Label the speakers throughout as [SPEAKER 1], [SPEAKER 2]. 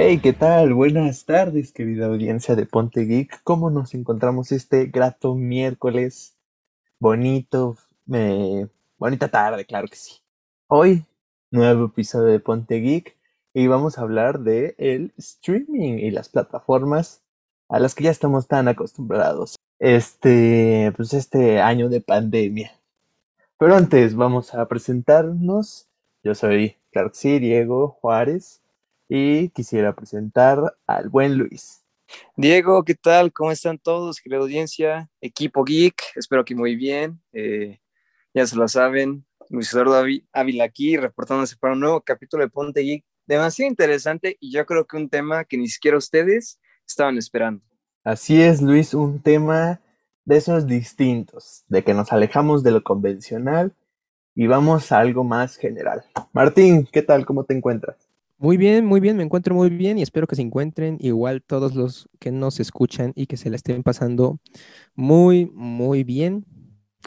[SPEAKER 1] Hey, ¿qué tal? Buenas tardes, querida audiencia de Ponte Geek. ¿Cómo nos encontramos este grato miércoles? Bonito, me... bonita tarde, claro que sí. Hoy, nuevo episodio de Ponte Geek y vamos a hablar de el streaming y las plataformas a las que ya estamos tan acostumbrados. Este, pues este año de pandemia. Pero antes vamos a presentarnos. Yo soy, claro que sí, Diego Juárez y quisiera presentar al buen Luis.
[SPEAKER 2] Diego, ¿qué tal? ¿Cómo están todos? Querida audiencia, equipo geek, espero que muy bien. Eh, ya se lo saben, Luis Eduardo Ávila aquí, reportándose para un nuevo capítulo de Ponte Geek, demasiado interesante y yo creo que un tema que ni siquiera ustedes estaban esperando.
[SPEAKER 1] Así es, Luis, un tema de esos distintos, de que nos alejamos de lo convencional y vamos a algo más general. Martín, ¿qué tal? ¿Cómo te encuentras?
[SPEAKER 3] Muy bien, muy bien, me encuentro muy bien y espero que se encuentren igual todos los que nos escuchan y que se la estén pasando muy, muy bien.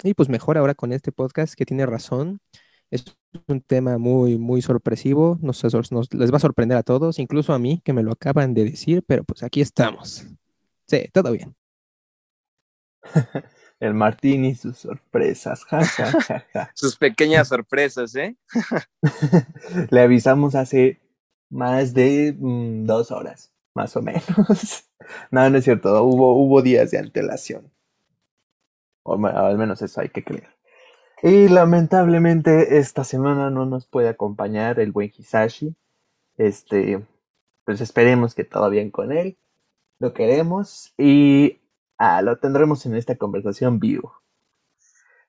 [SPEAKER 3] Y pues mejor ahora con este podcast que tiene razón. Es un tema muy, muy sorpresivo. Nos, nos, les va a sorprender a todos, incluso a mí, que me lo acaban de decir, pero pues aquí estamos. Sí, todo bien.
[SPEAKER 1] El Martín y sus sorpresas.
[SPEAKER 2] sus pequeñas sorpresas, ¿eh?
[SPEAKER 1] Le avisamos hace más de mm, dos horas, más o menos. no, no es cierto, hubo, hubo días de antelación. O al menos eso hay que creer. Y lamentablemente esta semana no nos puede acompañar el buen Hisashi. Este, pues esperemos que todo bien con él. Lo queremos y ah, lo tendremos en esta conversación vivo.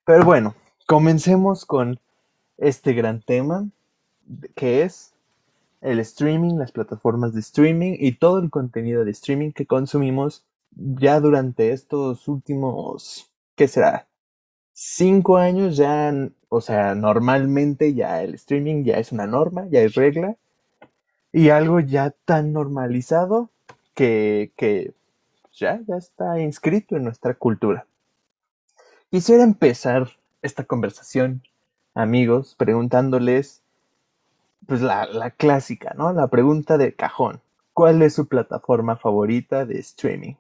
[SPEAKER 1] Pero bueno, comencemos con este gran tema que es el streaming, las plataformas de streaming y todo el contenido de streaming que consumimos ya durante estos últimos, ¿qué será? Cinco años ya, o sea, normalmente ya el streaming ya es una norma, ya es regla y algo ya tan normalizado que, que ya, ya está inscrito en nuestra cultura. Quisiera empezar esta conversación, amigos, preguntándoles pues la, clásica, ¿no? La pregunta de cajón. ¿Cuál es su plataforma favorita de streaming?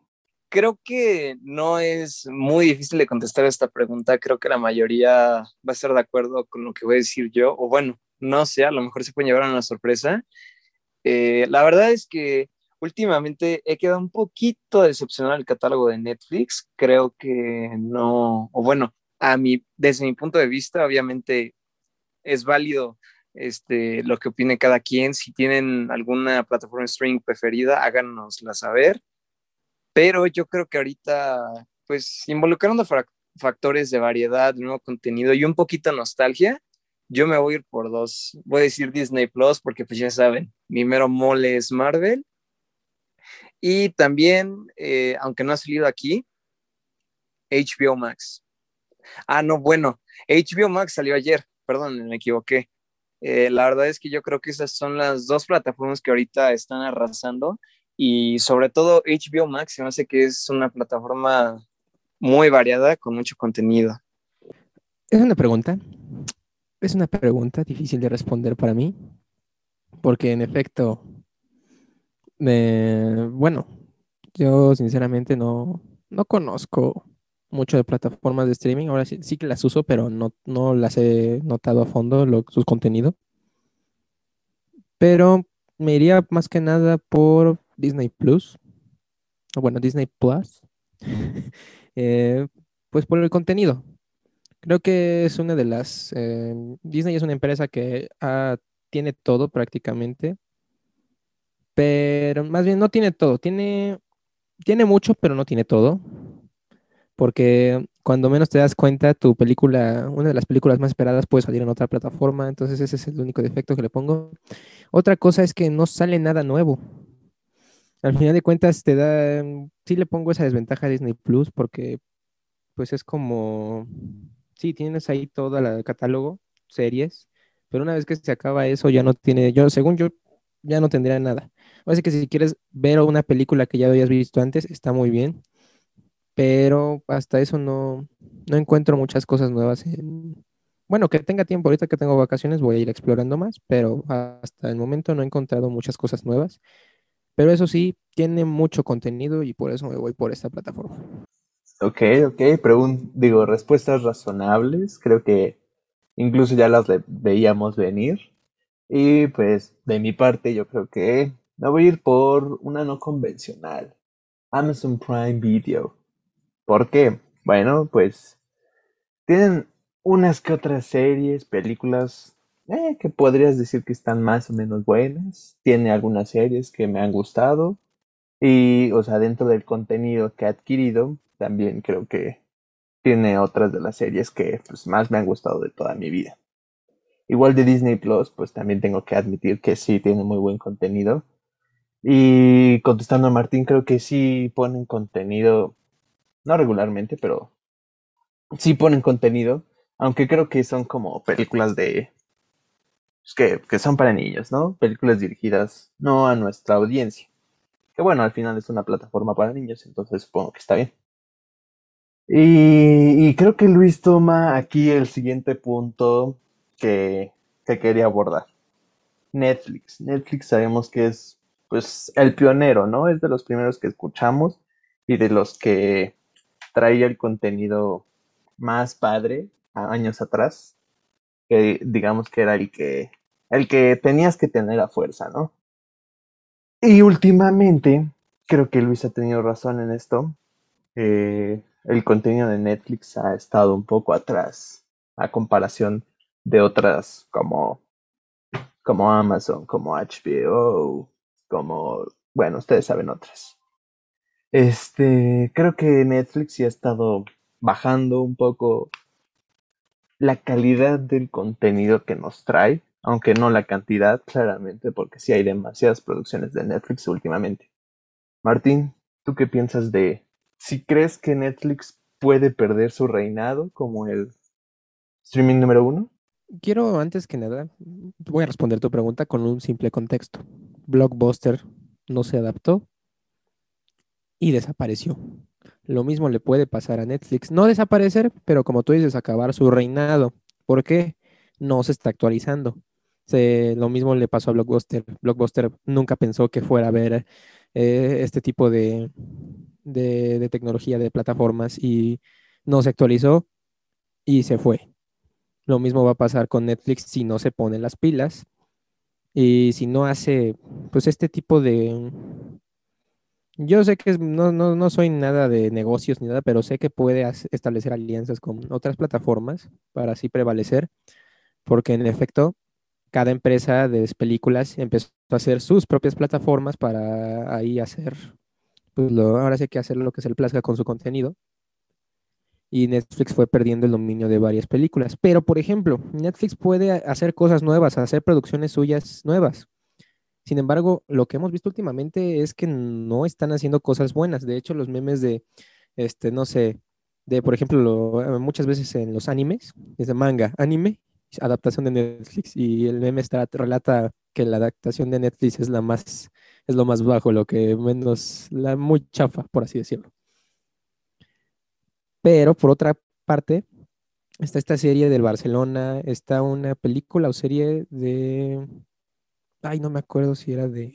[SPEAKER 2] Creo que no es muy difícil de contestar esta pregunta. Creo que la mayoría va a estar de acuerdo con lo que voy a decir yo. O bueno, no sé, a lo mejor se puede llevar a una sorpresa. Eh, la verdad es que últimamente he quedado un poquito decepcionado del catálogo de Netflix. Creo que no, o bueno, a mi, desde mi punto de vista, obviamente es válido este, lo que opine cada quien. Si tienen alguna plataforma streaming preferida, háganosla saber. Pero yo creo que ahorita, pues, involucrando factores de variedad, nuevo contenido y un poquito de nostalgia, yo me voy a ir por dos. Voy a decir Disney Plus porque, pues, ya saben, mi mero mole es Marvel. Y también, eh, aunque no ha salido aquí, HBO Max. Ah, no, bueno, HBO Max salió ayer, perdón, me equivoqué. Eh, la verdad es que yo creo que esas son las dos plataformas que ahorita están arrasando y sobre todo HBO Max, se me hace que es una plataforma muy variada con mucho contenido.
[SPEAKER 3] Es una pregunta, es una pregunta difícil de responder para mí, porque en efecto, eh, bueno, yo sinceramente no, no conozco mucho de plataformas de streaming. Ahora sí, sí que las uso, pero no, no las he notado a fondo lo, sus contenidos. Pero me iría más que nada por Disney Plus. Bueno, Disney Plus. Eh, pues por el contenido. Creo que es una de las... Eh, Disney es una empresa que ah, tiene todo prácticamente. Pero más bien no tiene todo. Tiene, tiene mucho, pero no tiene todo porque cuando menos te das cuenta, tu película, una de las películas más esperadas puede salir en otra plataforma, entonces ese es el único defecto que le pongo. Otra cosa es que no sale nada nuevo. Al final de cuentas te da, sí le pongo esa desventaja a Disney Plus porque pues es como, sí, tienes ahí todo el catálogo, series, pero una vez que se acaba eso ya no tiene, yo según yo, ya no tendría nada. Así que si quieres ver una película que ya habías visto antes, está muy bien pero hasta eso no, no encuentro muchas cosas nuevas. bueno, que tenga tiempo, ahorita que tengo vacaciones voy a ir explorando más, pero hasta el momento no he encontrado muchas cosas nuevas. Pero eso sí, tiene mucho contenido y por eso me voy por esta plataforma.
[SPEAKER 1] Ok, ok, digo, respuestas razonables, creo que incluso ya las veíamos venir. Y pues de mi parte yo creo que me voy a ir por una no convencional, Amazon Prime Video. ¿Por qué? Bueno, pues tienen unas que otras series, películas eh, que podrías decir que están más o menos buenas. Tiene algunas series que me han gustado. Y, o sea, dentro del contenido que ha adquirido, también creo que tiene otras de las series que pues, más me han gustado de toda mi vida. Igual de Disney Plus, pues también tengo que admitir que sí tiene muy buen contenido. Y contestando a Martín, creo que sí ponen contenido, no regularmente, pero sí ponen contenido, aunque creo que son como películas de... Pues, que, que son para niños, ¿no? Películas dirigidas no a nuestra audiencia. Que bueno, al final es una plataforma para niños, entonces supongo que está bien. Y, creo que Luis toma aquí el siguiente punto que, que, quería abordar. Netflix. Netflix sabemos que es pues el pionero, ¿no? Es de los primeros que escuchamos y de los que traía el contenido más padre años atrás. Que digamos que era el que el que tenías que tener a fuerza, ¿no? Y últimamente, creo que Luis ha tenido razón en esto. Eh, el contenido de Netflix ha estado un poco atrás a comparación de otras como, como Amazon, como HBO, como, bueno, ustedes saben otras. Este, creo que Netflix sí ha estado bajando un poco la calidad del contenido que nos trae, aunque no la cantidad, claramente, porque sí hay demasiadas producciones de Netflix últimamente. Martín, ¿tú qué piensas de si crees que Netflix puede perder su reinado como el streaming número uno?
[SPEAKER 3] Quiero, antes que nada, voy a responder tu pregunta con un simple contexto. Blockbuster no se adaptó y desapareció. Lo mismo le puede pasar a Netflix. No desaparecer, pero como tú dices, acabar su reinado. ¿Por qué? No se está actualizando. lo mismo le pasó a Blockbuster. Blockbuster nunca pensó que fuera a ver eh, este tipo de, de, tecnología de plataformas y no se actualizó y se fue. Lo mismo va a pasar con Netflix si no se ponen las pilas y si no hace, pues este tipo de... Yo sé que no, no, no, soy nada de negocios ni nada, pero sé que puede establecer alianzas con otras plataformas para así prevalecer, porque en efecto, cada empresa de películas empezó a hacer sus propias plataformas para ahí hacer pues ahora sí hay que hacer lo que se le plazca con su contenido. Y Netflix fue perdiendo el dominio de varias películas. Pero, por ejemplo, Netflix puede hacer cosas nuevas, hacer producciones suyas nuevas. Sin embargo, lo que hemos visto últimamente es que no están haciendo cosas buenas. De hecho, los memes de, este, no sé, de, por ejemplo, muchas veces en los animes, es de manga, anime, adaptación de Netflix, y el meme está, relata que la adaptación de Netflix es la más es lo más bajo, lo que menos, la muy chafa, por así decirlo. Pero por otra parte, está esta serie del Barcelona, está una película o serie de, ay, no me acuerdo si era de,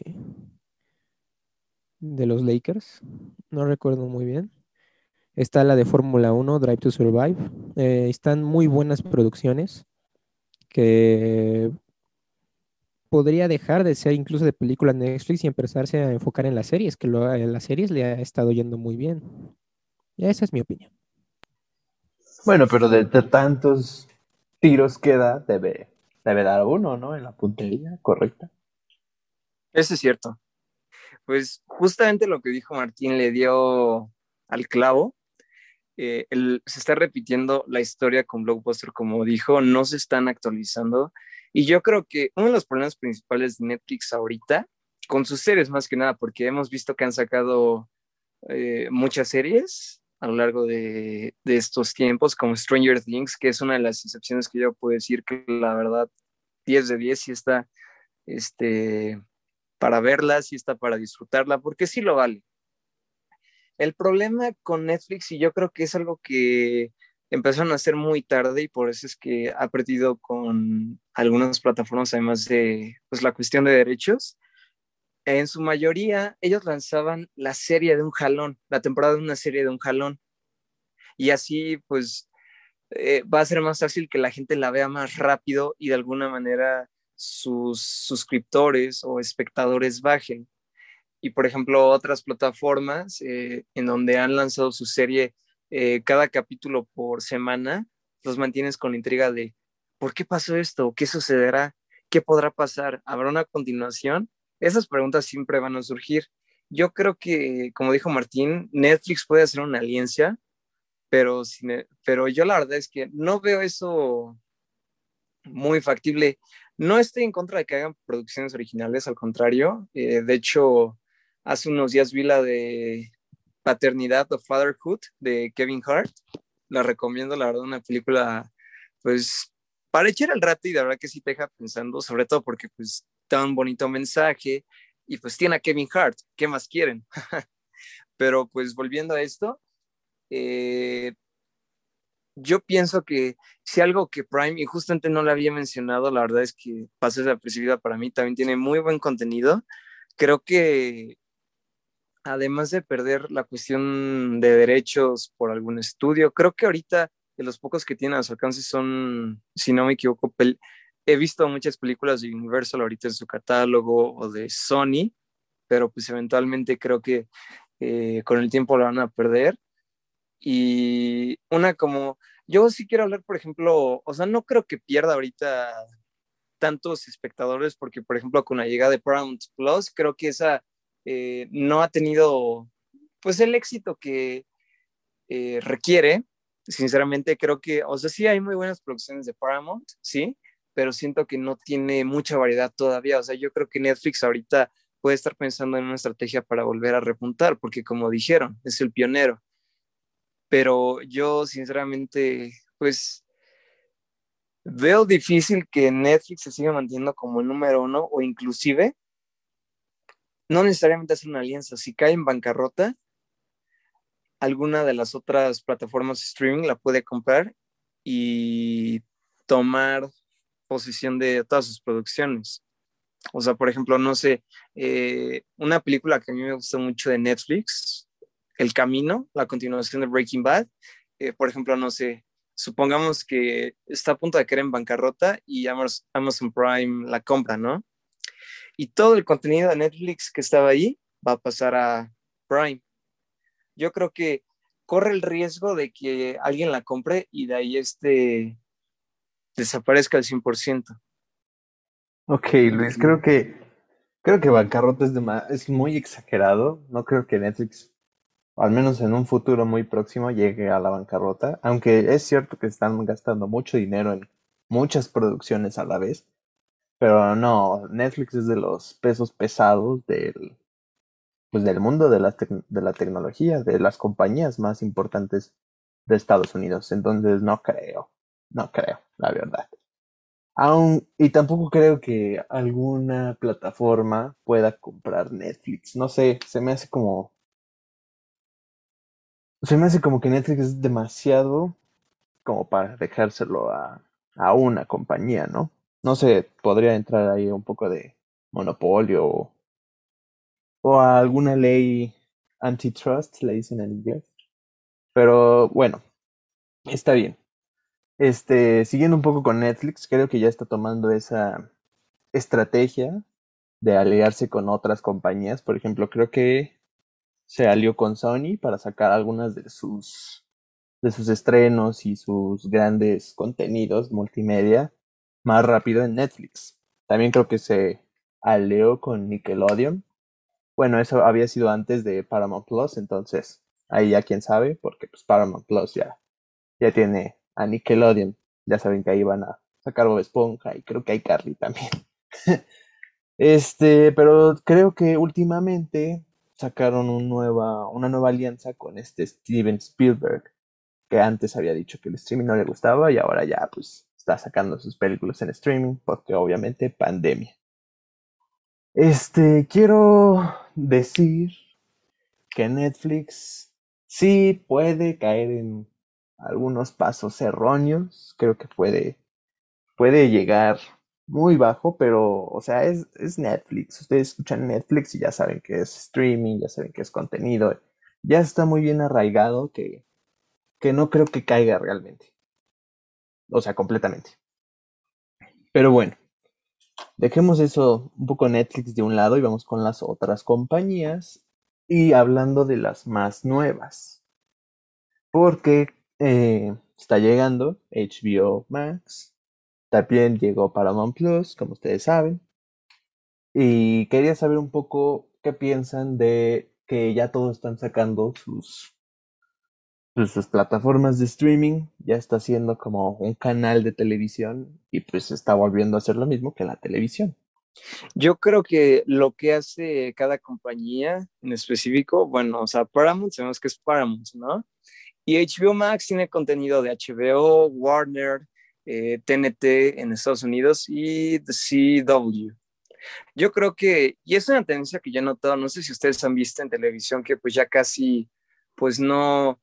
[SPEAKER 3] de los Lakers, no recuerdo muy bien. Está la de Fórmula 1, Drive to Survive. Eh, están muy buenas producciones que podría dejar de ser incluso de película Netflix y empezarse a enfocar en las series, que lo, en las series le ha estado yendo muy bien. Esa es mi opinión.
[SPEAKER 1] Bueno, pero de, tantos tiros que da, debe, debe dar uno, ¿no? En la puntería correcta.
[SPEAKER 2] Eso es cierto. Pues justamente lo que dijo Martín le dio al clavo. Eh, se está repitiendo la historia con Blockbuster, como dijo, no se están actualizando y yo creo que uno de los problemas principales de Netflix ahorita, con sus series más que nada, porque hemos visto que han sacado eh, muchas series a lo largo de, estos tiempos, como Stranger Things, que es una de las excepciones que yo puedo decir que la verdad 10 de 10 sí está este, para verla, sí está para disfrutarla, porque sí lo vale. El problema con Netflix, y yo creo que es algo que empezaron a hacer muy tarde y por eso es que ha perdido con algunas plataformas, además de pues, la cuestión de derechos, en su mayoría ellos lanzaban la serie de un jalón, la temporada de una serie de un jalón. Y así pues eh, va a ser más fácil que la gente la vea más rápido y de alguna manera sus suscriptores o espectadores bajen. Y por ejemplo, otras plataformas eh, en donde han lanzado su serie eh, cada capítulo por semana, los mantienes con la intriga de ¿por qué pasó esto? ¿Qué sucederá? ¿Qué podrá pasar? ¿Habrá una continuación? Esas preguntas siempre van a surgir. Yo creo que, como dijo Martín, Netflix puede hacer una alianza, pero, pero yo la verdad es que no veo eso muy factible. No estoy en contra de que hagan producciones originales, al contrario. Eh, de hecho, hace unos días vi la de Paternidad o Fatherhood de Kevin Hart. La recomiendo, la verdad, una película, pues, para echar el rato y de verdad que sí te deja pensando, sobre todo porque, pues, da un bonito mensaje y pues tiene a Kevin Hart. ¿Qué más quieren? Pero, pues, volviendo a esto, eh, yo pienso que si algo que Prime, y justamente no le había mencionado, la verdad es que pasa desapercibida para mí, también tiene muy buen contenido. Creo que además de perder la cuestión de derechos por algún estudio, creo que ahorita de los pocos que tienen a su alcance son, si no me equivoco, he visto muchas películas de Universal ahorita en su catálogo o de Sony, pero pues eventualmente creo que eh, con el tiempo lo van a perder. Y una como, yo sí quiero hablar, por ejemplo, o sea, no creo que pierda ahorita tantos espectadores, porque, por ejemplo, con la llegada de Paramount Plus, creo que esa eh, no ha tenido, pues, el éxito que eh, requiere. Sinceramente, creo que, o sea, sí hay muy buenas producciones de Paramount, sí, pero siento que no tiene mucha variedad todavía. O sea, yo creo que Netflix ahorita puede estar pensando en una estrategia para volver a repuntar, porque como dijeron, es el pionero pero yo sinceramente, pues veo difícil que Netflix se siga manteniendo como el número uno o inclusive no necesariamente hacer una alianza. Si cae en bancarrota, alguna de las otras plataformas de streaming la puede comprar y tomar posesión de todas sus producciones. O sea, por ejemplo, no sé, eh, una película que a mí me gusta mucho de Netflix, el camino, la continuación de Breaking Bad. Eh, por ejemplo, no sé, supongamos que está a punto de caer en bancarrota y Amazon Prime la compra, ¿no? Y todo el contenido de Netflix que estaba ahí va a pasar a Prime. Yo creo que corre el riesgo de que alguien la compre y de ahí este desaparezca al 100%.
[SPEAKER 1] Ok, Luis, creo que creo que bancarrota es, es muy exagerado. No creo que Netflix al menos en un futuro muy próximo, llegue a la bancarrota, aunque es cierto que están gastando mucho dinero en muchas producciones a la vez, pero no, Netflix es de los pesos pesados del, pues del mundo de la, de la tecnología, de las compañías más importantes de Estados Unidos, entonces no creo, no creo, la verdad. Aún, y tampoco creo que alguna plataforma pueda comprar Netflix. No sé, se me hace como se me hace como que Netflix es demasiado como para dejárselo a, a una compañía, ¿no? No sé, podría entrar ahí un poco de monopolio o, o alguna ley antitrust, le dicen en inglés. Pero bueno, está bien. Este, siguiendo un poco con Netflix, creo que ya está tomando esa estrategia de aliarse con otras compañías. Por ejemplo, creo que se alió con Sony para sacar algunas de sus de sus estrenos y sus grandes contenidos multimedia más rápido en Netflix. También creo que se alió con Nickelodeon. Bueno, eso había sido antes de Paramount Plus, entonces ahí ya quién sabe, porque pues Paramount Plus ya, ya tiene a Nickelodeon. Ya saben que ahí van a sacar Bob Esponja y creo que hay Carly también. este, pero creo que últimamente sacaron una nueva alianza con este Steven Spielberg, que antes había dicho que el streaming no le gustaba y ahora ya pues está sacando sus películas en streaming porque obviamente pandemia. Este, quiero decir que Netflix sí puede caer en algunos pasos erróneos, creo que puede puede llegar muy bajo, pero, o sea, es, es Netflix. Ustedes escuchan Netflix y ya saben que es streaming, ya saben que es contenido. Ya está muy bien arraigado que, que no creo que caiga realmente. O sea, completamente. Pero bueno, dejemos eso un poco Netflix de un lado y vamos con las otras compañías y hablando de las más nuevas. Porque eh, está llegando HBO Max, también llegó Paramount Plus, como ustedes saben. Y quería saber un poco qué piensan de que ya todos están sacando sus, pues, plataformas de streaming. Ya está siendo como un canal de televisión y pues está volviendo a ser lo mismo que la televisión.
[SPEAKER 2] Yo creo que lo que hace cada compañía en específico, bueno, o sea, Paramount, sabemos que es Paramount, ¿no? Y HBO Max tiene contenido de HBO, Warner, TNT eh, en Estados Unidos y The CW. Yo creo que, y es una tendencia que yo he notado, no sé si ustedes han visto en televisión, que pues ya casi, pues no,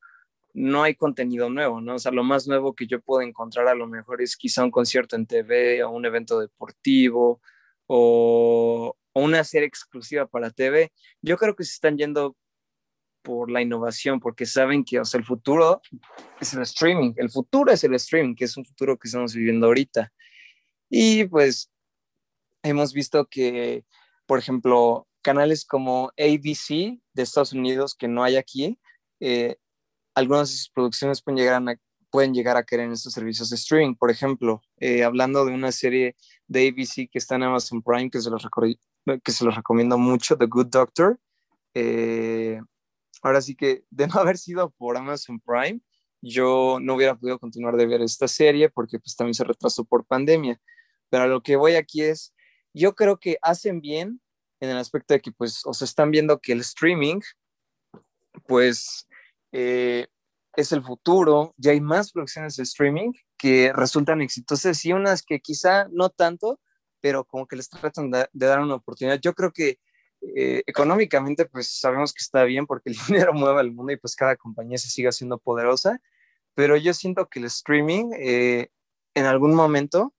[SPEAKER 2] no hay contenido nuevo, ¿no? O sea, lo más nuevo que yo puedo encontrar a lo mejor es quizá un concierto en TV o un evento deportivo o una serie exclusiva para TV. Yo creo que se están yendo por la innovación, porque saben que o sea, el futuro es el streaming, el futuro es el streaming, que es un futuro que estamos viviendo ahorita. Y pues hemos visto que, por ejemplo, canales como ABC de Estados Unidos, que no hay aquí, eh, algunas de sus producciones pueden llegar a, pueden llegar a querer en estos servicios de streaming. Por ejemplo, eh, hablando de una serie de ABC que está en Amazon Prime, que se los, que se los recomiendo mucho, The Good Doctor. Eh, ahora sí que de no haber sido por Amazon Prime, yo no hubiera podido continuar de ver esta serie porque pues también se retrasó por pandemia. Pero a lo que voy aquí es, yo creo que hacen bien en el aspecto de que pues os están viendo que el streaming pues eh, es el futuro, ya hay más producciones de streaming que resultan exitosas y unas que quizá no tanto, pero como que les tratan de dar una oportunidad. Yo creo que eh, económicamente, pues sabemos que está bien porque el dinero mueve al mundo y pues cada compañía se sigue siendo poderosa, pero yo siento que el streaming eh, en algún momento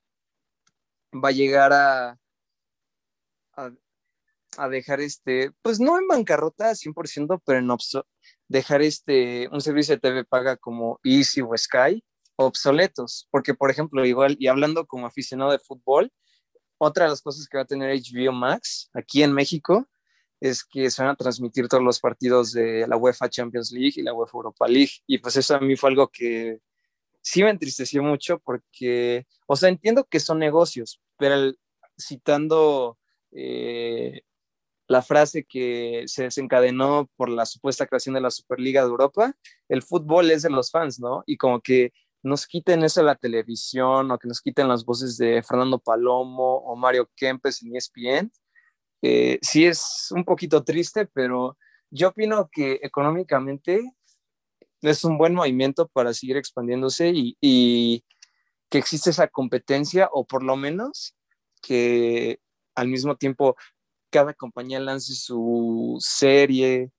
[SPEAKER 2] va a llegar a, a, dejar este, pues no en bancarrota 100%, pero en dejar este, un servicio de TV paga como Easy o Sky obsoletos, porque por ejemplo, igual, y hablando como aficionado de fútbol, otra de las cosas que va a tener HBO Max aquí en México es que se van a transmitir todos los partidos de la UEFA Champions League y la UEFA Europa League. Y pues eso a mí fue algo que sí me entristeció mucho porque, o sea, entiendo que son negocios, pero citando eh, la frase que se desencadenó por la supuesta creación de la Superliga de Europa, el fútbol es de los fans, ¿no? Y como que nos quiten eso de la televisión o que nos quiten las voces de Fernando Palomo o Mario Kempes en ESPN, eh, sí es un poquito triste, pero yo opino que económicamente es un buen movimiento para seguir expandiéndose y, que existe esa competencia o por lo menos que al mismo tiempo cada compañía lance su serie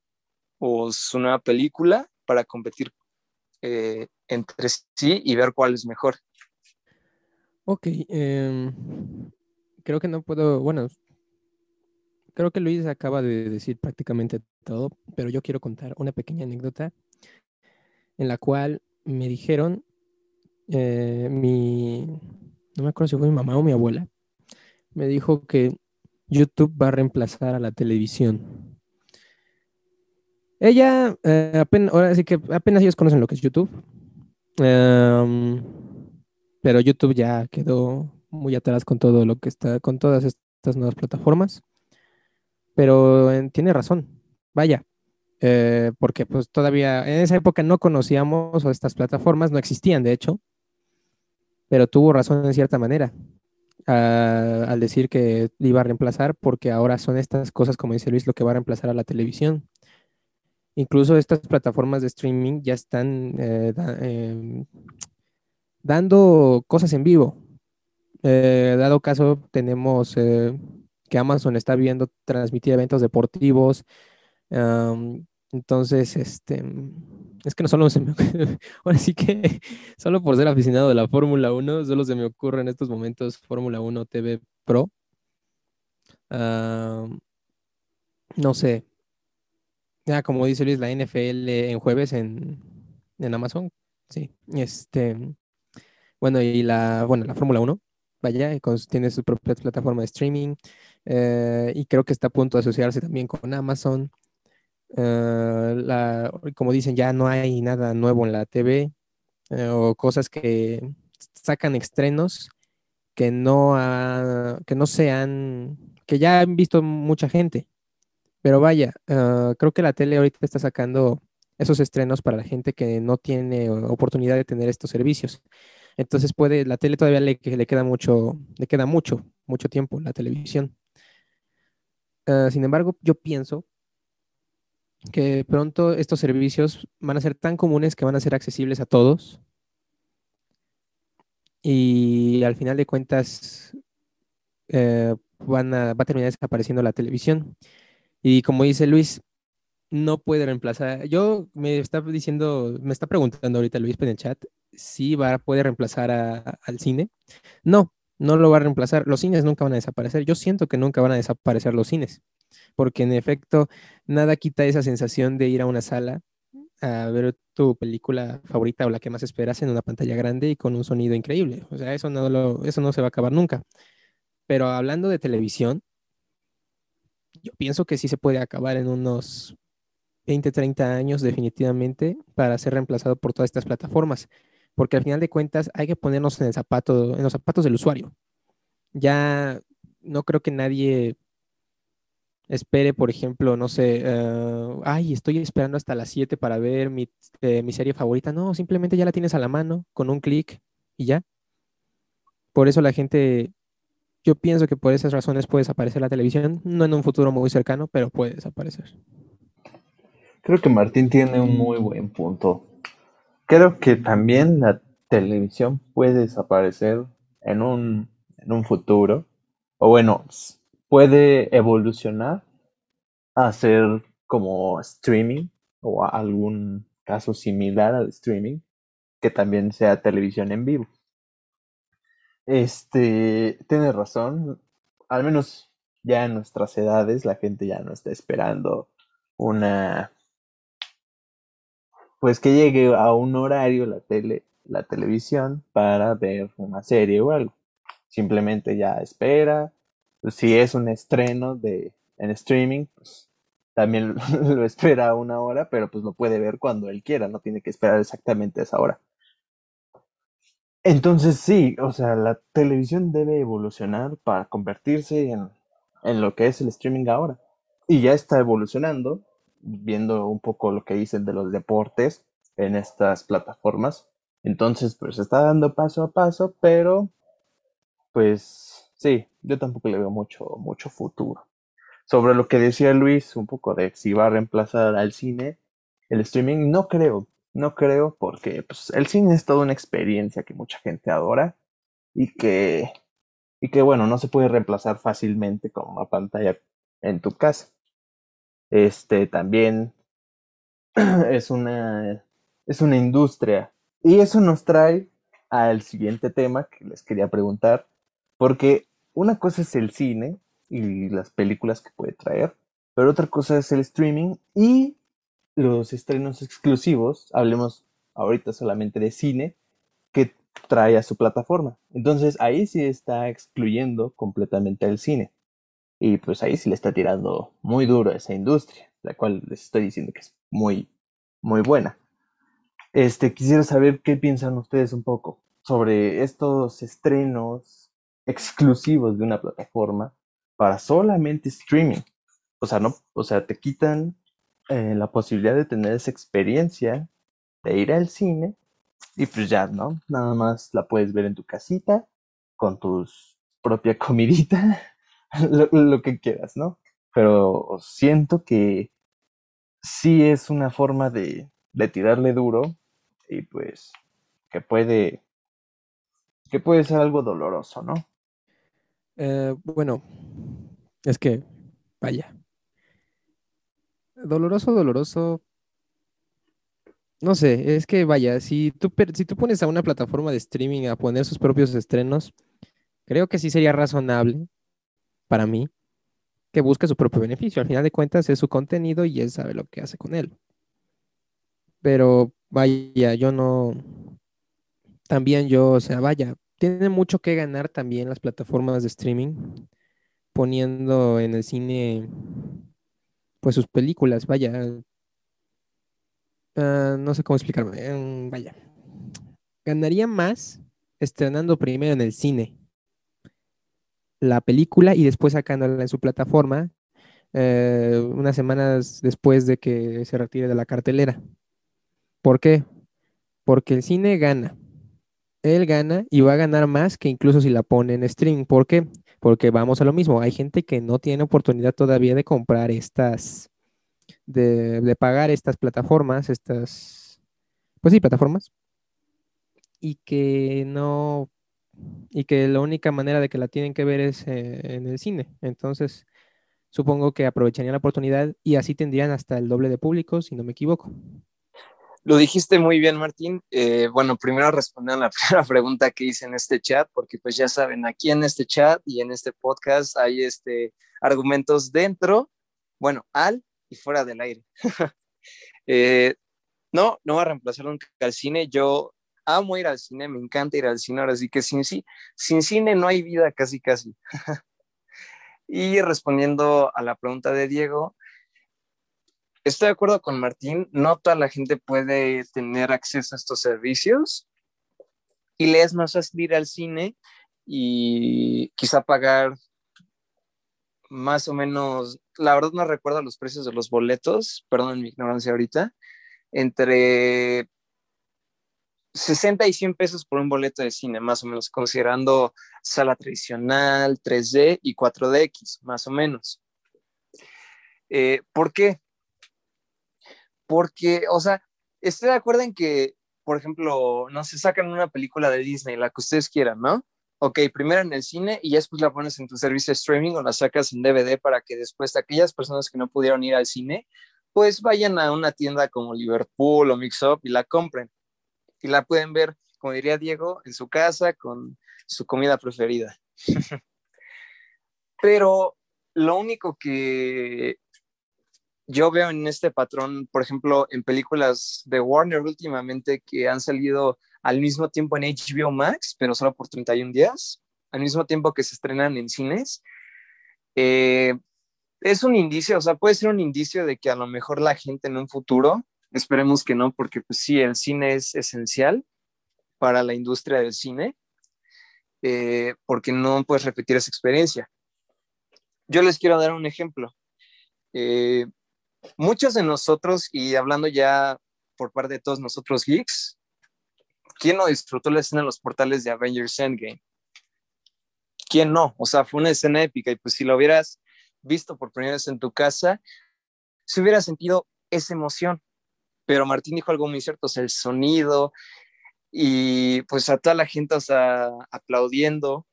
[SPEAKER 2] o su nueva película para competir eh, entre sí y ver cuál es mejor.
[SPEAKER 3] Ok, em, creo que no puedo, bueno, creo que Luis acaba de decir prácticamente todo, pero yo quiero contar una pequeña anécdota en la cual me dijeron, eh, mi, no me acuerdo si fue mi mamá o mi abuela, me dijo que YouTube va a reemplazar a la televisión. Ella, eh, apenas, ahora sí que apenas ellos conocen lo que es YouTube. Em, pero YouTube ya quedó muy atrás con todo lo que está, con todas estas nuevas plataformas. Pero eh, tiene razón, vaya, eh, porque pues todavía en esa época no conocíamos estas plataformas, no existían de hecho, pero tuvo razón en cierta manera al decir que iba a reemplazar, porque ahora son estas cosas, como dice Luis, lo que va a reemplazar a la televisión. Incluso estas plataformas de streaming ya están eh, em, dando cosas en vivo. Dado caso, tenemos que Amazon está viendo transmitir eventos deportivos, Entonces, este, es que no solo se me ahora sí que solo por ser aficionado de la Fórmula 1, solo se me ocurre en estos momentos Fórmula 1 TV Pro. No sé. Ya, como dice Luis, la NFL en jueves en, en Amazon. Sí. Este, bueno, y la, bueno, la Fórmula 1, vaya, tiene su propia plataforma de streaming. Eh, y creo que está a punto de asociarse también con Amazon. Eh, la- como dicen, ya no hay nada nuevo en la TV eh, o cosas que sacan estrenos que no, ha- que no sean, que ya han visto mucha gente. Pero vaya, eh, creo que la tele ahorita está sacando esos estrenos para la gente que no tiene oportunidad de tener estos servicios. Entonces puede, la tele todavía le, le queda mucho, le queda mucho, mucho tiempo, la televisión. Eh, sin embargo, yo pienso que pronto estos servicios van a ser tan comunes que van a ser accesibles a todos. Y al final de cuentas, eh, van a, va a terminar desapareciendo la televisión. Y como dice Luis, no puede reemplazar. Yo me está diciendo, me está preguntando ahorita Luis en el chat si va a reemplazar al cine. No, no lo va a reemplazar. Los cines nunca van a desaparecer. Yo siento que nunca van a desaparecer los cines, porque en efecto, nada quita esa sensación de ir a una sala a ver tu película favorita o la que más esperas en una pantalla grande y con un sonido increíble. O sea, eso no lo, eso no se va a acabar nunca. Pero hablando de televisión, yo pienso que sí se puede acabar en unos 20, 30 años definitivamente para ser reemplazado por todas estas plataformas, porque al final de cuentas hay que ponernos en el zapato, en los zapatos del usuario. Ya no creo que nadie espere, por ejemplo, no sé, eh, ay, estoy esperando hasta las 7 para ver mi, eh, mi serie favorita. No, simplemente ya la tienes a la mano con un clic y ya. Por eso la gente, yo pienso que por esas razones puede desaparecer la televisión, no en un futuro muy cercano, pero puede desaparecer.
[SPEAKER 1] Creo que Martín tiene un muy buen punto. Creo que también la televisión puede desaparecer en un, en un futuro, o bueno, puede evolucionar a ser como streaming o algún caso similar al streaming, que también sea televisión en vivo. Este, tienes razón, al menos ya en nuestras edades la gente ya no está esperando una pues que llegue a un horario la tele, la televisión para ver una serie o algo. Simplemente ya espera. Si es un estreno de en streaming, pues también lo espera una hora, pero pues lo puede ver cuando él quiera, no tiene que esperar exactamente esa hora. Entonces sí, o sea, la televisión debe evolucionar para convertirse en, en lo que es el streaming ahora. Y ya está evolucionando, viendo un poco lo que dicen de los deportes en estas plataformas. Entonces, pues se está dando paso a paso, pero pues sí, yo tampoco le veo mucho, mucho futuro. Sobre lo que decía Luis, un poco de si va a reemplazar al cine, el streaming, no creo, no creo, porque pues, el cine es toda una experiencia que mucha gente adora y que, y que, bueno, no se puede reemplazar fácilmente con una pantalla en tu casa. Este también es una, es una industria. Y eso nos trae al siguiente tema que les quería preguntar, porque una cosa es el cine y las películas que puede traer, pero otra cosa es el streaming y los estrenos exclusivos, hablemos ahorita solamente de cine, que trae a su plataforma. Entonces ahí sí está excluyendo completamente el cine. Y pues ahí sí le está tirando muy duro a esa industria, la cual les estoy diciendo que es muy, muy buena. Este, quisiera saber qué piensan ustedes un poco sobre estos estrenos exclusivos de una plataforma para solamente streaming. O sea, no, o sea, te quitan eh, la posibilidad de tener esa experiencia de ir al cine y pues ya, ¿no? Nada más la puedes ver en tu casita con tu propia comidita, lo, que quieras, ¿no? Pero siento que sí es una forma de, de tirarle duro y pues que puede que puede ser algo doloroso, ¿no?
[SPEAKER 3] Eh, bueno, es que, vaya. doloroso, doloroso. No sé, es que vaya, si tú, si tú pones a una plataforma de streaming a poner sus propios estrenos, creo que sí sería razonable para mí que busque su propio beneficio. Al final de cuentas es su contenido y él sabe lo que hace con él. Pero vaya, yo no, también yo, o sea, vaya, tiene mucho que ganar también las plataformas de streaming poniendo en el cine pues sus películas, vaya. Ah, no sé cómo explicarme, em, vaya. Ganaría más estrenando primero en el cine la película y después sacándola en su plataforma eh, unas semanas después de que se retire de la cartelera. ¿Por qué? Porque el cine gana. Él gana y va a ganar más que incluso si la pone en stream. ¿Por qué? Porque vamos a lo mismo. Hay gente que no tiene oportunidad todavía de comprar estas, de, de pagar estas plataformas, estas, pues sí, plataformas. Y que no y que la única manera de que la tienen que ver es eh, en el cine. Entonces, supongo que aprovecharían la oportunidad y así tendrían hasta el doble de público, si no me equivoco.
[SPEAKER 2] Lo dijiste muy bien, Martín. Eh, bueno, primero responder a la primera pregunta que hice en este chat, porque pues ya saben, aquí en este chat y en este podcast hay este, argumentos dentro, bueno, al y fuera del aire. Eh, no, no va a reemplazar nunca al cine. Yo amo ir al cine, me encanta ir al cine, ahora sí que sin, sin cine no hay vida casi casi. y respondiendo a la pregunta de Diego, estoy de acuerdo con Martín, no toda la gente puede tener acceso a estos servicios y le es más fácil ir al cine y quizá pagar más o menos, la verdad no recuerdo los precios de los boletos, perdón mi ignorancia ahorita, entre 60 y 100 pesos por un boleto de cine, más o menos, considerando sala tradicional, 3D y 4DX, más o menos. Eh, ¿Por qué? Porque, o sea, estoy de acuerdo en que, por ejemplo, no se sacan una película de Disney, la que ustedes quieran, ¿no? Ok, primero en el cine y después la pones en tu servicio de streaming o la sacas en DVD para que después aquellas personas que no pudieron ir al cine, pues vayan a una tienda como Liverpool o Mix Up y la compren y la pueden ver, como diría Diego, en su casa con su comida preferida. Pero lo único que yo veo en este patrón, por ejemplo, en películas de Warner últimamente que han salido al mismo tiempo en HBO Max, pero solo por 31 días, al mismo tiempo que se estrenan en cines, eh, es un indicio, o sea, puede ser un indicio de que a lo mejor la gente en un futuro Esperemos que no, porque pues sí, el cine es esencial para la industria del cine, eh, porque no puedes repetir esa experiencia. Yo les quiero dar un ejemplo. Eh, muchos de nosotros, y hablando ya por parte de todos nosotros geeks, ¿quién no disfrutó la escena en los portales de Avengers Endgame? ¿Quién no? O sea, fue una escena épica y pues si lo hubieras visto por primera vez en tu casa, se hubiera sentido esa emoción pero Martín dijo algo muy cierto, o sea, el sonido y pues a toda la gente, aplaudiendo,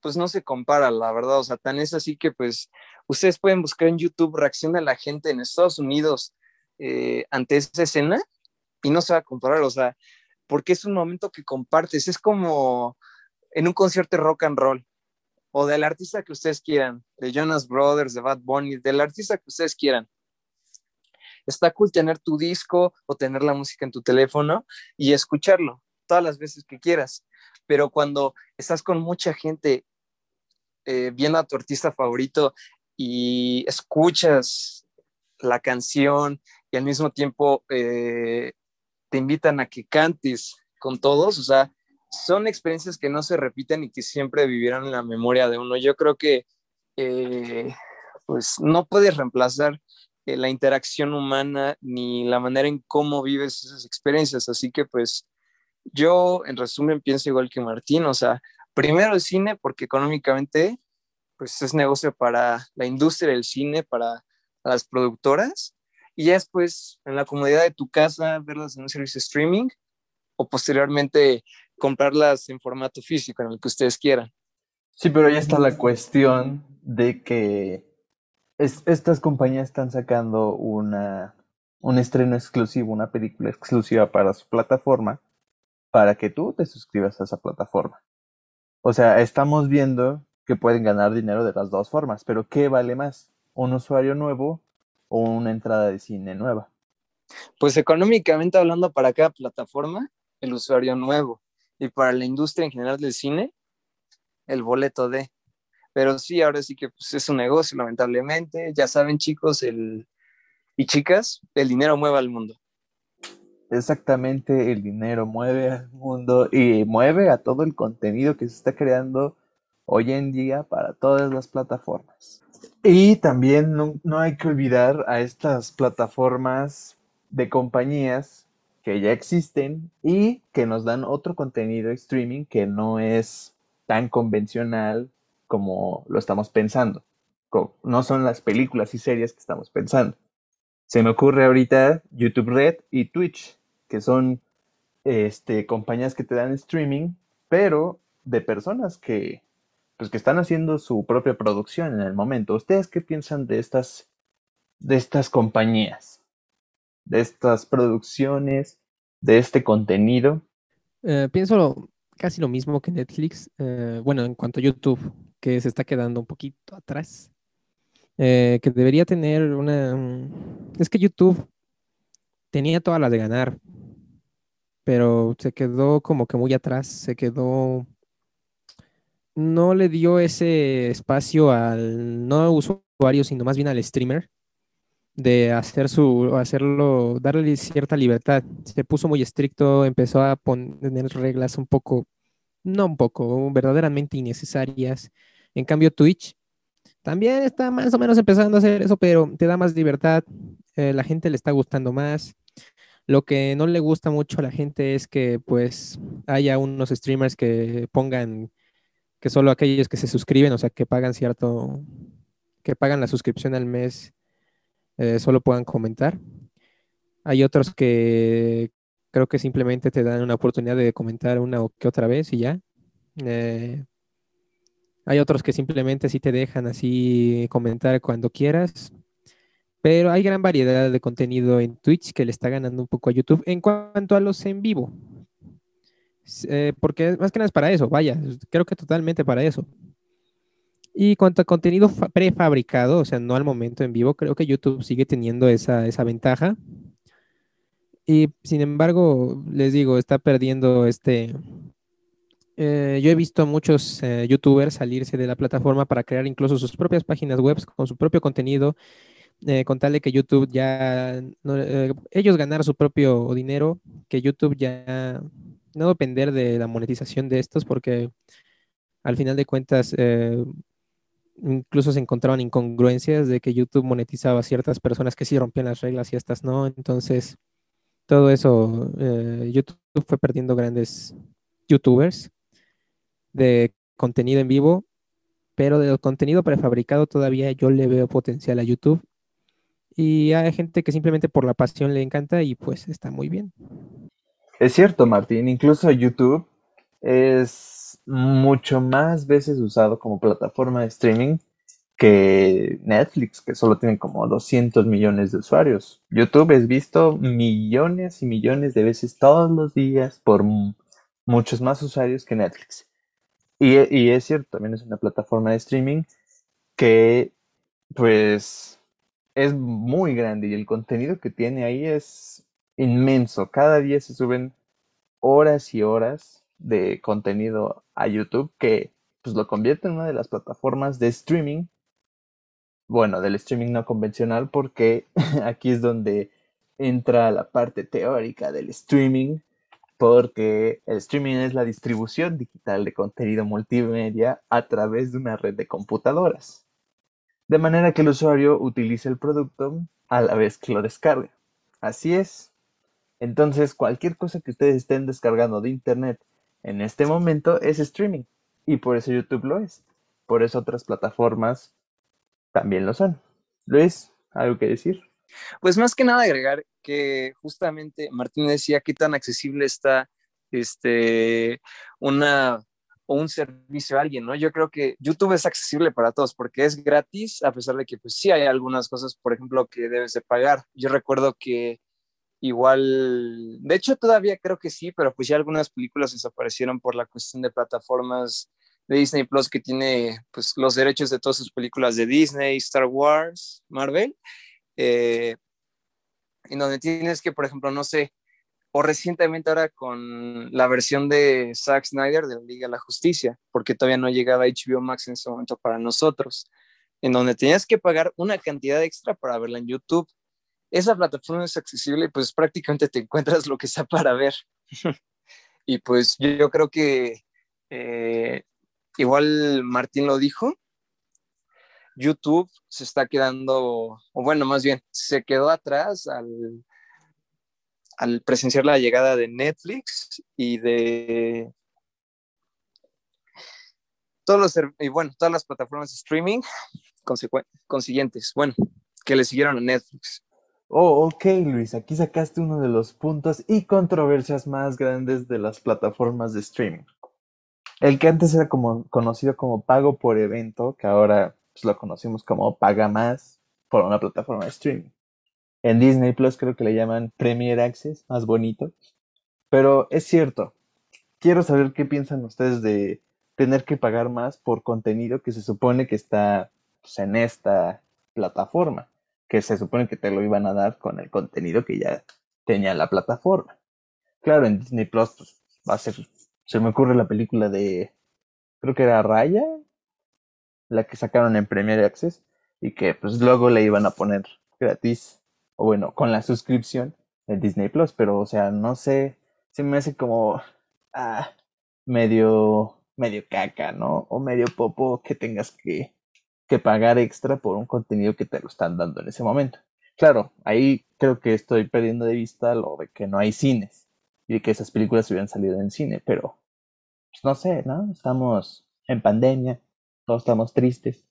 [SPEAKER 2] pues no se compara, la verdad, o sea, tan es así que pues ustedes pueden buscar en YouTube reacción de la gente en Estados Unidos eh, ante esa escena y no se va a comparar, o sea, porque es un momento que compartes, es como en un concierto de rock and roll o del artista que ustedes quieran, de Jonas Brothers, de Bad Bunny, del artista que ustedes quieran está cool tener tu disco o tener la música en tu teléfono y escucharlo todas las veces que quieras. Pero cuando estás con mucha gente eh, viendo a tu artista favorito y escuchas la canción y al mismo tiempo eh, te invitan a que cantes con todos, o sea, son experiencias que no se repiten y que siempre vivirán en la memoria de uno. Yo creo que eh, pues no puedes reemplazar eh, la interacción humana ni la manera en cómo vives esas experiencias. Así que pues yo en resumen pienso igual que Martín, o sea, primero el cine porque económicamente pues es negocio para la industria del cine, para las productoras y ya después en la comodidad de tu casa verlas en un servicio streaming o posteriormente comprarlas en formato físico en el que ustedes quieran.
[SPEAKER 1] Sí, pero ya está la cuestión de que es, estas compañías están sacando una, un estreno exclusivo, una película exclusiva para su plataforma, para que tú te suscribas a esa plataforma. O sea, estamos viendo que pueden ganar dinero de las dos formas, pero ¿qué vale más? ¿Un usuario nuevo o una entrada de cine nueva?
[SPEAKER 2] Pues económicamente hablando para cada plataforma, el usuario nuevo. Y para la industria en general del cine, el boleto de. Pero sí, ahora sí que pues, es un negocio, lamentablemente. Ya saben, chicos el, y chicas, el dinero mueve al mundo.
[SPEAKER 1] Exactamente, el dinero mueve al mundo y mueve a todo el contenido que se está creando hoy en día para todas las plataformas. Y también no, no hay que olvidar a estas plataformas de compañías que ya existen y que nos dan otro contenido streaming que no es tan convencional como lo estamos pensando. No son las películas y series que estamos pensando. Se me ocurre ahorita YouTube Red y Twitch, que son este, compañías que te dan streaming, pero de personas que, pues, que están haciendo su propia producción en el momento. ¿Ustedes qué piensan de estas, de estas compañías? De estas producciones, de este contenido.
[SPEAKER 3] Eh, pienso casi lo mismo que Netflix. Eh, bueno, en cuanto a YouTube, que se está quedando un poquito atrás. Eh, que debería tener una... Mm, es que YouTube tenía todas las de ganar, pero se quedó como que muy atrás, se quedó... No le dio ese espacio al no usuario, sino más bien al streamer de hacer su, hacerlo, darle cierta libertad. Se puso muy estricto, empezó a poner reglas un poco, no un poco, verdaderamente innecesarias. En cambio, Twitch también está más o menos empezando a hacer eso, pero te da más libertad, eh, la gente le está gustando más. Lo que no le gusta mucho a la gente es que pues haya unos streamers que pongan que solo aquellos que se suscriben, o sea, que pagan cierto, que pagan la suscripción al mes, eh, solo puedan comentar. Hay otros que creo que simplemente te dan una oportunidad de comentar una o que otra vez y ya. Eh, hay otros que simplemente sí te dejan así comentar cuando quieras. Pero hay gran variedad de contenido en Twitch que le está ganando un poco a YouTube en cuanto a los en vivo. Eh, porque más que nada es para eso, vaya, creo que totalmente para eso. Y cuanto a contenido prefabricado, o sea, no al momento en vivo, creo que YouTube sigue teniendo esa, esa ventaja. Y sin embargo, les digo, está perdiendo este, eh, yo he visto a muchos eh, youtubers salirse de la plataforma para crear incluso sus propias páginas web con su propio contenido, eh, con tal de que YouTube ya, ellos ganar su propio dinero, que YouTube ya no depender de la monetización de estos, porque al final de cuentas incluso se encontraban incongruencias de que YouTube monetizaba a ciertas personas que sí rompían las reglas y estas no. Entonces, todo eso, YouTube fue perdiendo grandes youtubers de contenido en vivo, pero de contenido prefabricado todavía yo le veo potencial a YouTube. Y hay gente que simplemente por la pasión le encanta y pues está muy bien.
[SPEAKER 1] Es cierto, Martín. Incluso YouTube es mucho más veces usado como plataforma de streaming que Netflix, que solo tiene como 200 millones de usuarios. YouTube es visto millones y millones de veces todos los días por muchos más usuarios que Netflix. Y, es cierto, también es una plataforma de streaming que pues es muy grande y el contenido que tiene ahí es inmenso. Cada día se suben horas y horas de contenido a YouTube que pues lo convierte en una de las plataformas de streaming. Bueno, del streaming no convencional porque aquí es donde entra la parte teórica del streaming porque el streaming es la distribución digital de contenido multimedia a través de una red de computadoras, de manera que el usuario utilice el producto a la vez que lo descarga. Así es. Entonces, cualquier cosa que ustedes estén descargando de Internet en este momento es streaming. Y por eso YouTube lo es. Por eso otras plataformas también lo son. Luis, ¿algo que decir?
[SPEAKER 2] Pues más que nada agregar que justamente Martín decía qué tan accesible está este, una o un servicio a alguien, ¿no? Yo creo que YouTube es accesible para todos porque es gratis, a pesar de que pues sí hay algunas cosas, por ejemplo, que debes de pagar. Yo recuerdo que igual, de hecho todavía creo que sí, pero pues ya algunas películas desaparecieron por la cuestión de plataformas de Disney Plus que tiene pues los derechos de todas sus películas de Disney, Star Wars, Marvel, eh, en donde tienes que, por ejemplo, no sé, o recientemente ahora con la versión de Zack Snyder de la Liga de la Justicia, porque todavía no llegaba HBO Max en ese momento para nosotros, en donde tenías que pagar una cantidad extra para verla en YouTube. Esa plataforma es accesible y pues prácticamente te encuentras lo que está para ver. y pues yo creo que eh, igual Martín lo dijo, YouTube se está quedando, o bueno, más bien, se quedó atrás al, al presenciar la llegada de Netflix y de todos los, y bueno, todas las plataformas de streaming consiguientes, bueno, que le siguieron a Netflix.
[SPEAKER 1] Oh, ok, Luis, aquí sacaste uno de los puntos y controversias más grandes de las plataformas de streaming. El que antes era como, conocido como pago por evento, que ahora pues, lo conocimos como paga más por una plataforma de streaming. En Disney Plus creo que le llaman Premier Access, más bonito. Pero es cierto, quiero saber qué piensan ustedes de tener que pagar más por contenido que se supone que está pues, en esta plataforma, que se supone que te lo iban a dar con el contenido que ya tenía la plataforma. Claro, en Disney Plus pues, va a ser se me ocurre la película de, creo que era Raya, la que sacaron en Premier Access y que pues luego le iban a poner gratis, o bueno, con la suscripción en Disney Plus, pero o sea, no sé, se me hace como ah, medio, medio caca, ¿no? O medio popo que tengas que, que pagar extra por un contenido que te lo están dando en ese momento. Claro, ahí creo que estoy perdiendo de vista lo de que no hay cines y que esas películas hubieran salido en cine, pero pues no sé, ¿no? Estamos en pandemia, todos estamos tristes,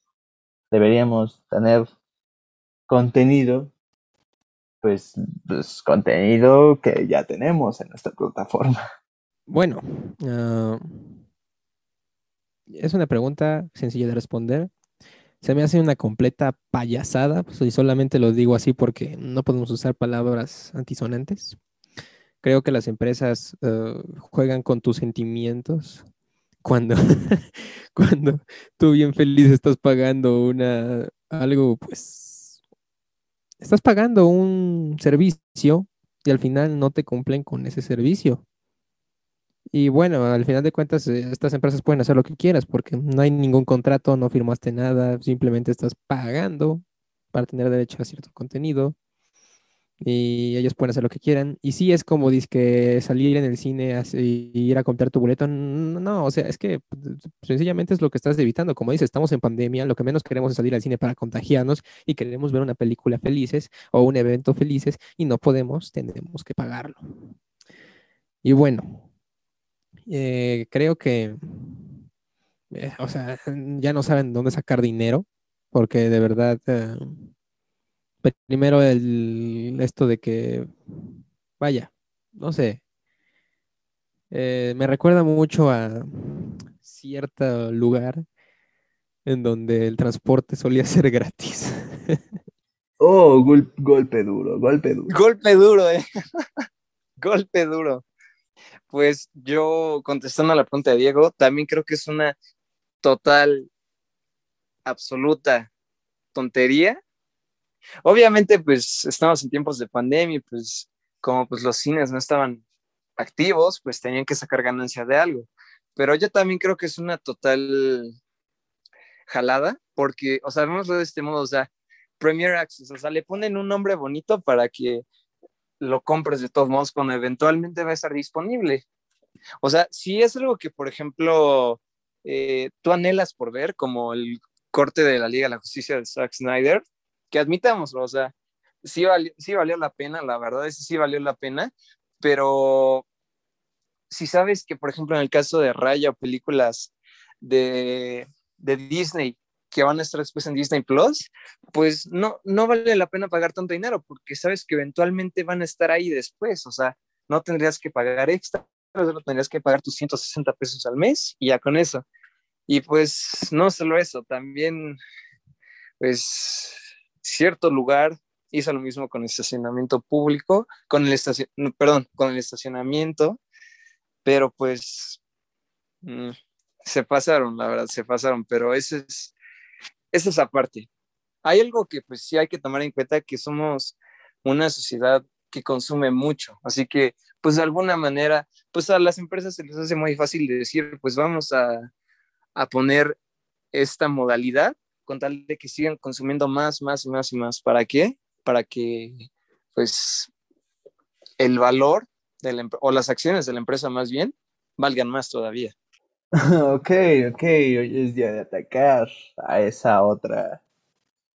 [SPEAKER 1] deberíamos tener contenido, pues, pues contenido que ya tenemos en nuestra plataforma.
[SPEAKER 3] Bueno, uh, es una pregunta sencilla de responder. Se me hace una completa payasada, pues, y solamente lo digo así porque no podemos usar palabras antisonantes. Creo que las empresas uh, juegan con tus sentimientos cuando, cuando tú bien feliz estás pagando una algo, pues estás pagando un servicio y al final no te cumplen con ese servicio. Y bueno, al final de cuentas, eh, estas empresas pueden hacer lo que quieras porque no hay ningún contrato, no firmaste nada, simplemente estás pagando para tener derecho a cierto contenido y ellos pueden hacer lo que quieran. Y sí es como que salir en el cine y ir a comprar tu boleto. No, o sea, es que pues, sencillamente es lo que estás evitando. Como dices, estamos en pandemia, lo que menos queremos es salir al cine para contagiarnos y queremos ver una película felices o un evento felices y no podemos, tenemos que pagarlo. Y bueno, eh, creo que, eh, o sea, ya no saben dónde sacar dinero porque de verdad... Eh, primero el, esto de que, vaya, no sé, eh, me recuerda mucho a cierto lugar en donde el transporte solía ser gratis.
[SPEAKER 1] oh, golpe duro, golpe duro.
[SPEAKER 2] Golpe duro, eh. golpe duro. Pues yo, contestando a la pregunta de Diego, también creo que es una total, absoluta tontería Obviamente, pues estamos en tiempos de pandemia y pues como pues los cines no estaban activos, pues tenían que sacar ganancia de algo. Pero yo también creo que es una total jalada, porque, o sea, vemoslo de este modo, o sea, Premier Access, o sea, le ponen un nombre bonito para que lo compres de todos modos cuando eventualmente va a estar disponible. O sea, si es algo que, por ejemplo, eh, tú anhelas por ver, como el corte de la Liga de la Justicia de Zack Snyder, que admitámoslo, o sea, sí, sí valió la pena, la verdad es que sí valió la pena, pero si sabes que, por ejemplo, en el caso de Raya o películas de, de Disney que van a estar después en Disney Plus, pues no, no vale la pena pagar tanto dinero porque sabes que eventualmente van a estar ahí después, o sea, no tendrías que pagar extra solo tendrías que pagar tus 160 pesos al mes y ya con eso. Y pues no solo eso, también pues cierto lugar hizo lo mismo con el estacionamiento público, con el estacion perdón, con el estacionamiento, pero pues mm, se pasaron, la verdad, se pasaron, pero ese es, esa es aparte. Hay algo que pues sí hay que tomar en cuenta que somos una sociedad que consume mucho, así que pues de alguna manera, pues a las empresas se les hace muy fácil decir, pues vamos a, a poner esta modalidad con tal de que sigan consumiendo más, más y más y más. ¿Para qué? Para que, pues, el valor de la, o las acciones de la empresa más bien valgan más todavía.
[SPEAKER 1] ok, ok, hoy es día de atacar a esa otra,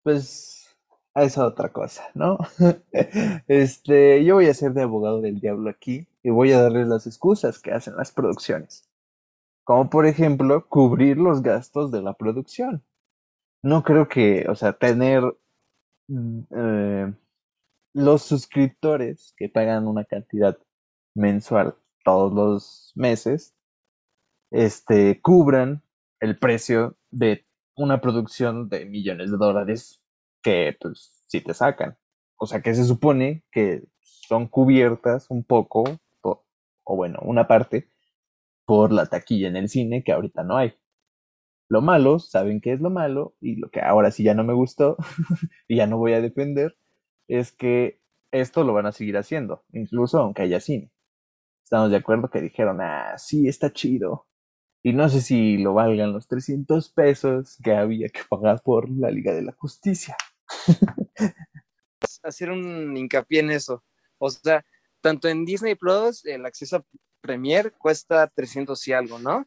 [SPEAKER 1] pues, a esa otra cosa, ¿no? este, yo voy a ser de abogado del diablo aquí y voy a darles las excusas que hacen las producciones. Como por ejemplo, cubrir los gastos de la producción no creo que, o sea, tener mm, eh, los suscriptores que pagan una cantidad mensual todos los meses, este, cubran el precio de una producción de millones de dólares que, pues, sí te sacan. O sea, que se supone que son cubiertas un poco, o bueno, una parte, por la taquilla en el cine que ahorita no hay. Lo malo, saben qué es lo malo, y lo que ahora sí ya no me gustó, y ya no voy a defender, es que esto lo van a seguir haciendo, incluso aunque haya cine. Estamos de acuerdo que dijeron, ah, sí, está chido. Y no sé si lo valgan los 300 pesos que había que pagar por la Liga de la Justicia.
[SPEAKER 2] Hacer un hincapié en eso. O sea, tanto en Disney Plus, el acceso a Premiere cuesta 300 y algo, ¿no?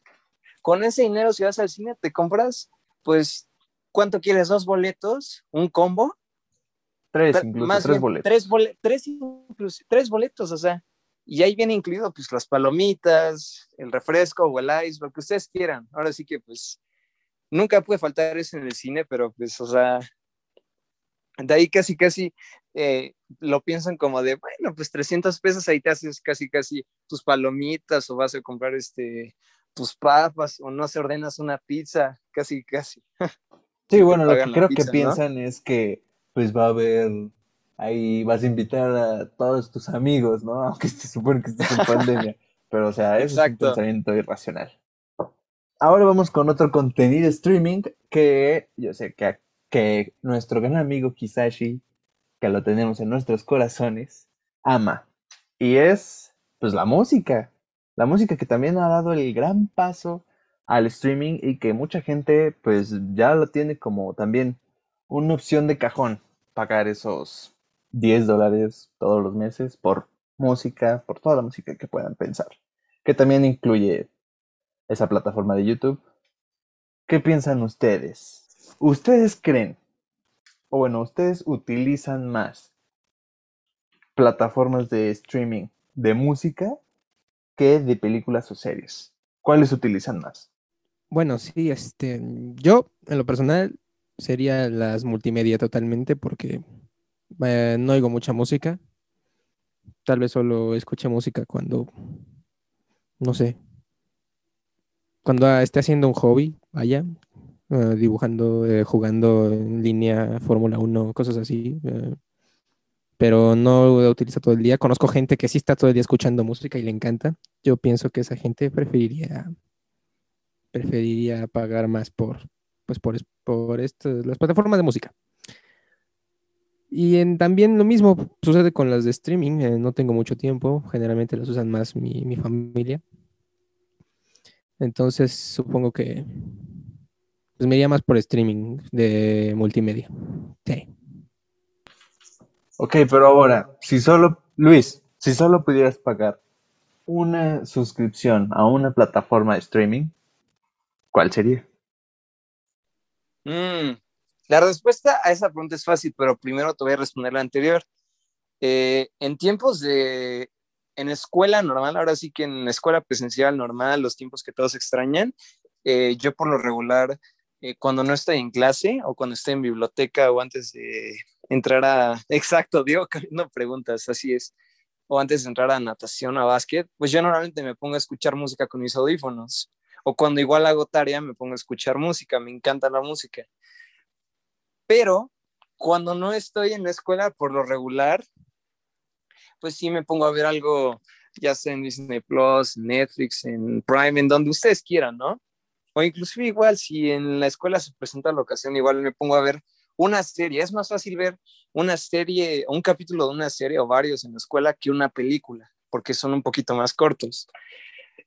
[SPEAKER 2] Con ese dinero, si vas al cine, te compras, pues, ¿cuánto quieres? ¿Dos boletos? ¿Un combo?
[SPEAKER 1] Tres, incluso, tres boletos.
[SPEAKER 2] Tres, tres, tres boletos, o sea, y ahí viene incluido, pues, las palomitas, el refresco o el ice, lo que ustedes quieran. Ahora sí que, pues, nunca puede faltar eso en el cine, pero, pues, o sea, de ahí casi, casi eh, lo piensan como de, bueno, pues 300 pesos ahí te haces casi, casi tus palomitas o vas a comprar este tus papas o no se ordenas una pizza, casi, casi.
[SPEAKER 1] Sí, bueno, lo que creo que piensan es que pues va a haber, ahí vas a invitar a todos tus amigos, ¿no? Aunque se supone que estés en pandemia. Pero, o sea, es un pensamiento irracional. Ahora vamos con otro contenido streaming que yo sé que, que nuestro gran amigo Kisashi, que lo tenemos en nuestros corazones, ama. Y es, pues, la música. La música que también ha dado el gran paso al streaming y que mucha gente pues ya lo tiene como también una opción de cajón, pagar esos 10 dólares todos los meses por música, por toda la música que puedan pensar, que también incluye esa plataforma de YouTube. ¿Qué piensan ustedes? ¿Ustedes creen, o bueno, ustedes utilizan más plataformas de streaming de música que de películas o series. ¿Cuáles utilizan más?
[SPEAKER 3] Bueno, sí, este, yo en lo personal sería las multimedia totalmente porque eh, no oigo mucha música. Tal vez solo escuche música cuando, no sé, cuando esté haciendo un hobby, vaya, eh, dibujando, eh, jugando en línea, Fórmula 1, cosas así pero no lo utiliza todo el día. Conozco gente que sí está todo el día escuchando música y le encanta. Yo pienso que esa gente preferiría preferiría pagar más por pues por, por las plataformas de música. Y en, también lo mismo sucede con las de streaming. Eh, no tengo mucho tiempo. Generalmente las usan más mi, mi familia. Entonces supongo que pues me iría más por streaming de multimedia. Sí.
[SPEAKER 1] Ok, pero ahora, si solo, Luis, si solo pudieras pagar una suscripción a una plataforma de streaming, ¿cuál sería?
[SPEAKER 2] Mm, la respuesta a esa pregunta es fácil, pero primero te voy a responder la anterior. Eh, en tiempos de, en escuela normal, ahora sí que en escuela presencial normal, los tiempos que todos extrañan, eh, yo por lo regular, eh, cuando no estoy en clase o cuando estoy en biblioteca o antes de entrar a... Exacto, Diego, no preguntas, así es. o antes de entrar a natación, a básquet, pues yo normalmente me pongo a escuchar música con mis audífonos. O cuando igual hago tarea, me pongo a escuchar música, me encanta la música. Pero cuando no estoy en la escuela, por lo regular, pues sí me pongo a ver algo, ya sea en Disney Plus, Netflix, en Prime, en donde ustedes quieran, ¿no? O inclusive igual, si en la escuela se presenta la ocasión, igual me pongo a ver una serie. Es más fácil ver una serie, un capítulo de una serie o varios en la escuela que una película, porque son un poquito más cortos.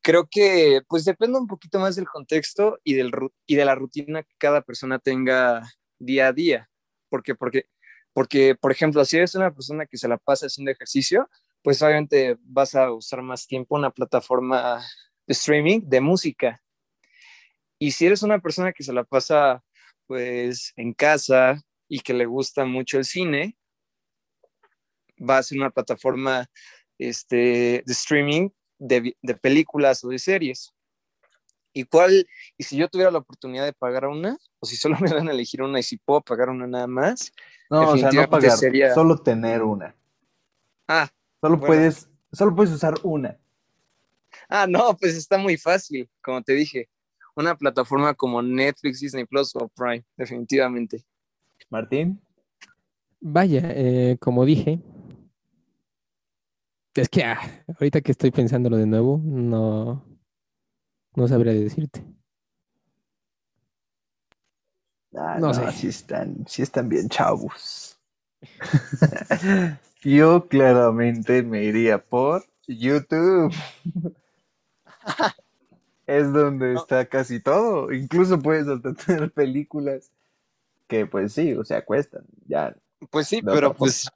[SPEAKER 2] Creo que pues depende un poquito más del contexto y, del, y de la rutina que cada persona tenga día a día. Porque, porque, porque, por ejemplo, si eres una persona que se la pasa haciendo ejercicio, pues obviamente vas a usar más tiempo una plataforma de streaming de música. Y si eres una persona que se la pasa pues en casa y que le gusta mucho el cine, va a ser una plataforma este, de streaming de, de, películas o de series. ¿Y cuál? Y si yo tuviera la oportunidad de pagar una, o si solo me dan a elegir una y si puedo pagar una nada más.
[SPEAKER 1] No, o sea, no pagar, sería... solo tener una.
[SPEAKER 2] Ah.
[SPEAKER 1] Solo bueno. puedes, solo puedes usar una.
[SPEAKER 2] Ah, no, pues está muy fácil, como te dije. Una plataforma como Netflix, Disney Plus o Prime, definitivamente.
[SPEAKER 1] Martín.
[SPEAKER 3] Vaya, eh, como dije, es que ah, ahorita que estoy pensándolo de nuevo, no, no sabría decirte.
[SPEAKER 1] Ah, no, no, sé. Sí están, sí están bien chavos. Yo claramente me iría por YouTube. es donde no. está casi todo. Incluso puedes hasta tener películas que pues sí, o sea, cuestan. Ya.
[SPEAKER 2] Pues sí, pero pues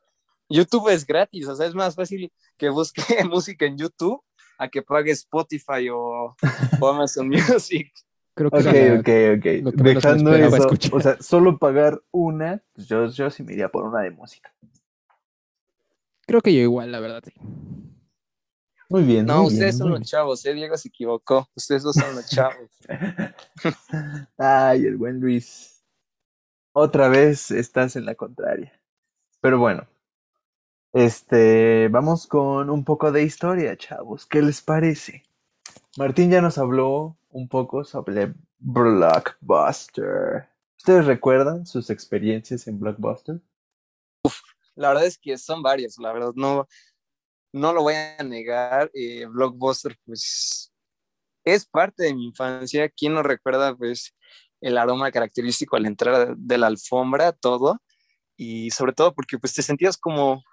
[SPEAKER 2] YouTube es gratis, o sea, es más fácil que busque música en YouTube a que pague Spotify o, o Amazon Music.
[SPEAKER 1] Creo que ok, ok, ok. Dejando eso, o sea, solo pagar una, pues yo, yo sí me iría por una de música.
[SPEAKER 3] Creo que yo igual, la verdad.
[SPEAKER 1] Muy bien.
[SPEAKER 2] No,
[SPEAKER 1] muy
[SPEAKER 2] ustedes
[SPEAKER 1] bien,
[SPEAKER 2] son los chavos, ¿eh? Diego se equivocó. Ustedes dos son los chavos.
[SPEAKER 1] Ay, el buen Luis. Otra vez estás en la contraria. Pero bueno, este, vamos con un poco de historia, chavos. ¿Qué les parece? Martín ya nos habló un poco sobre Blockbuster. ¿Ustedes recuerdan sus experiencias en Blockbuster?
[SPEAKER 2] Uf, la verdad es que son varias, la verdad no, no lo voy a negar. Eh, Blockbuster, pues, es parte de mi infancia. ¿Quién no recuerda, pues, el aroma característico al entrar de la alfombra, todo? Y sobre todo porque, pues, te sentías como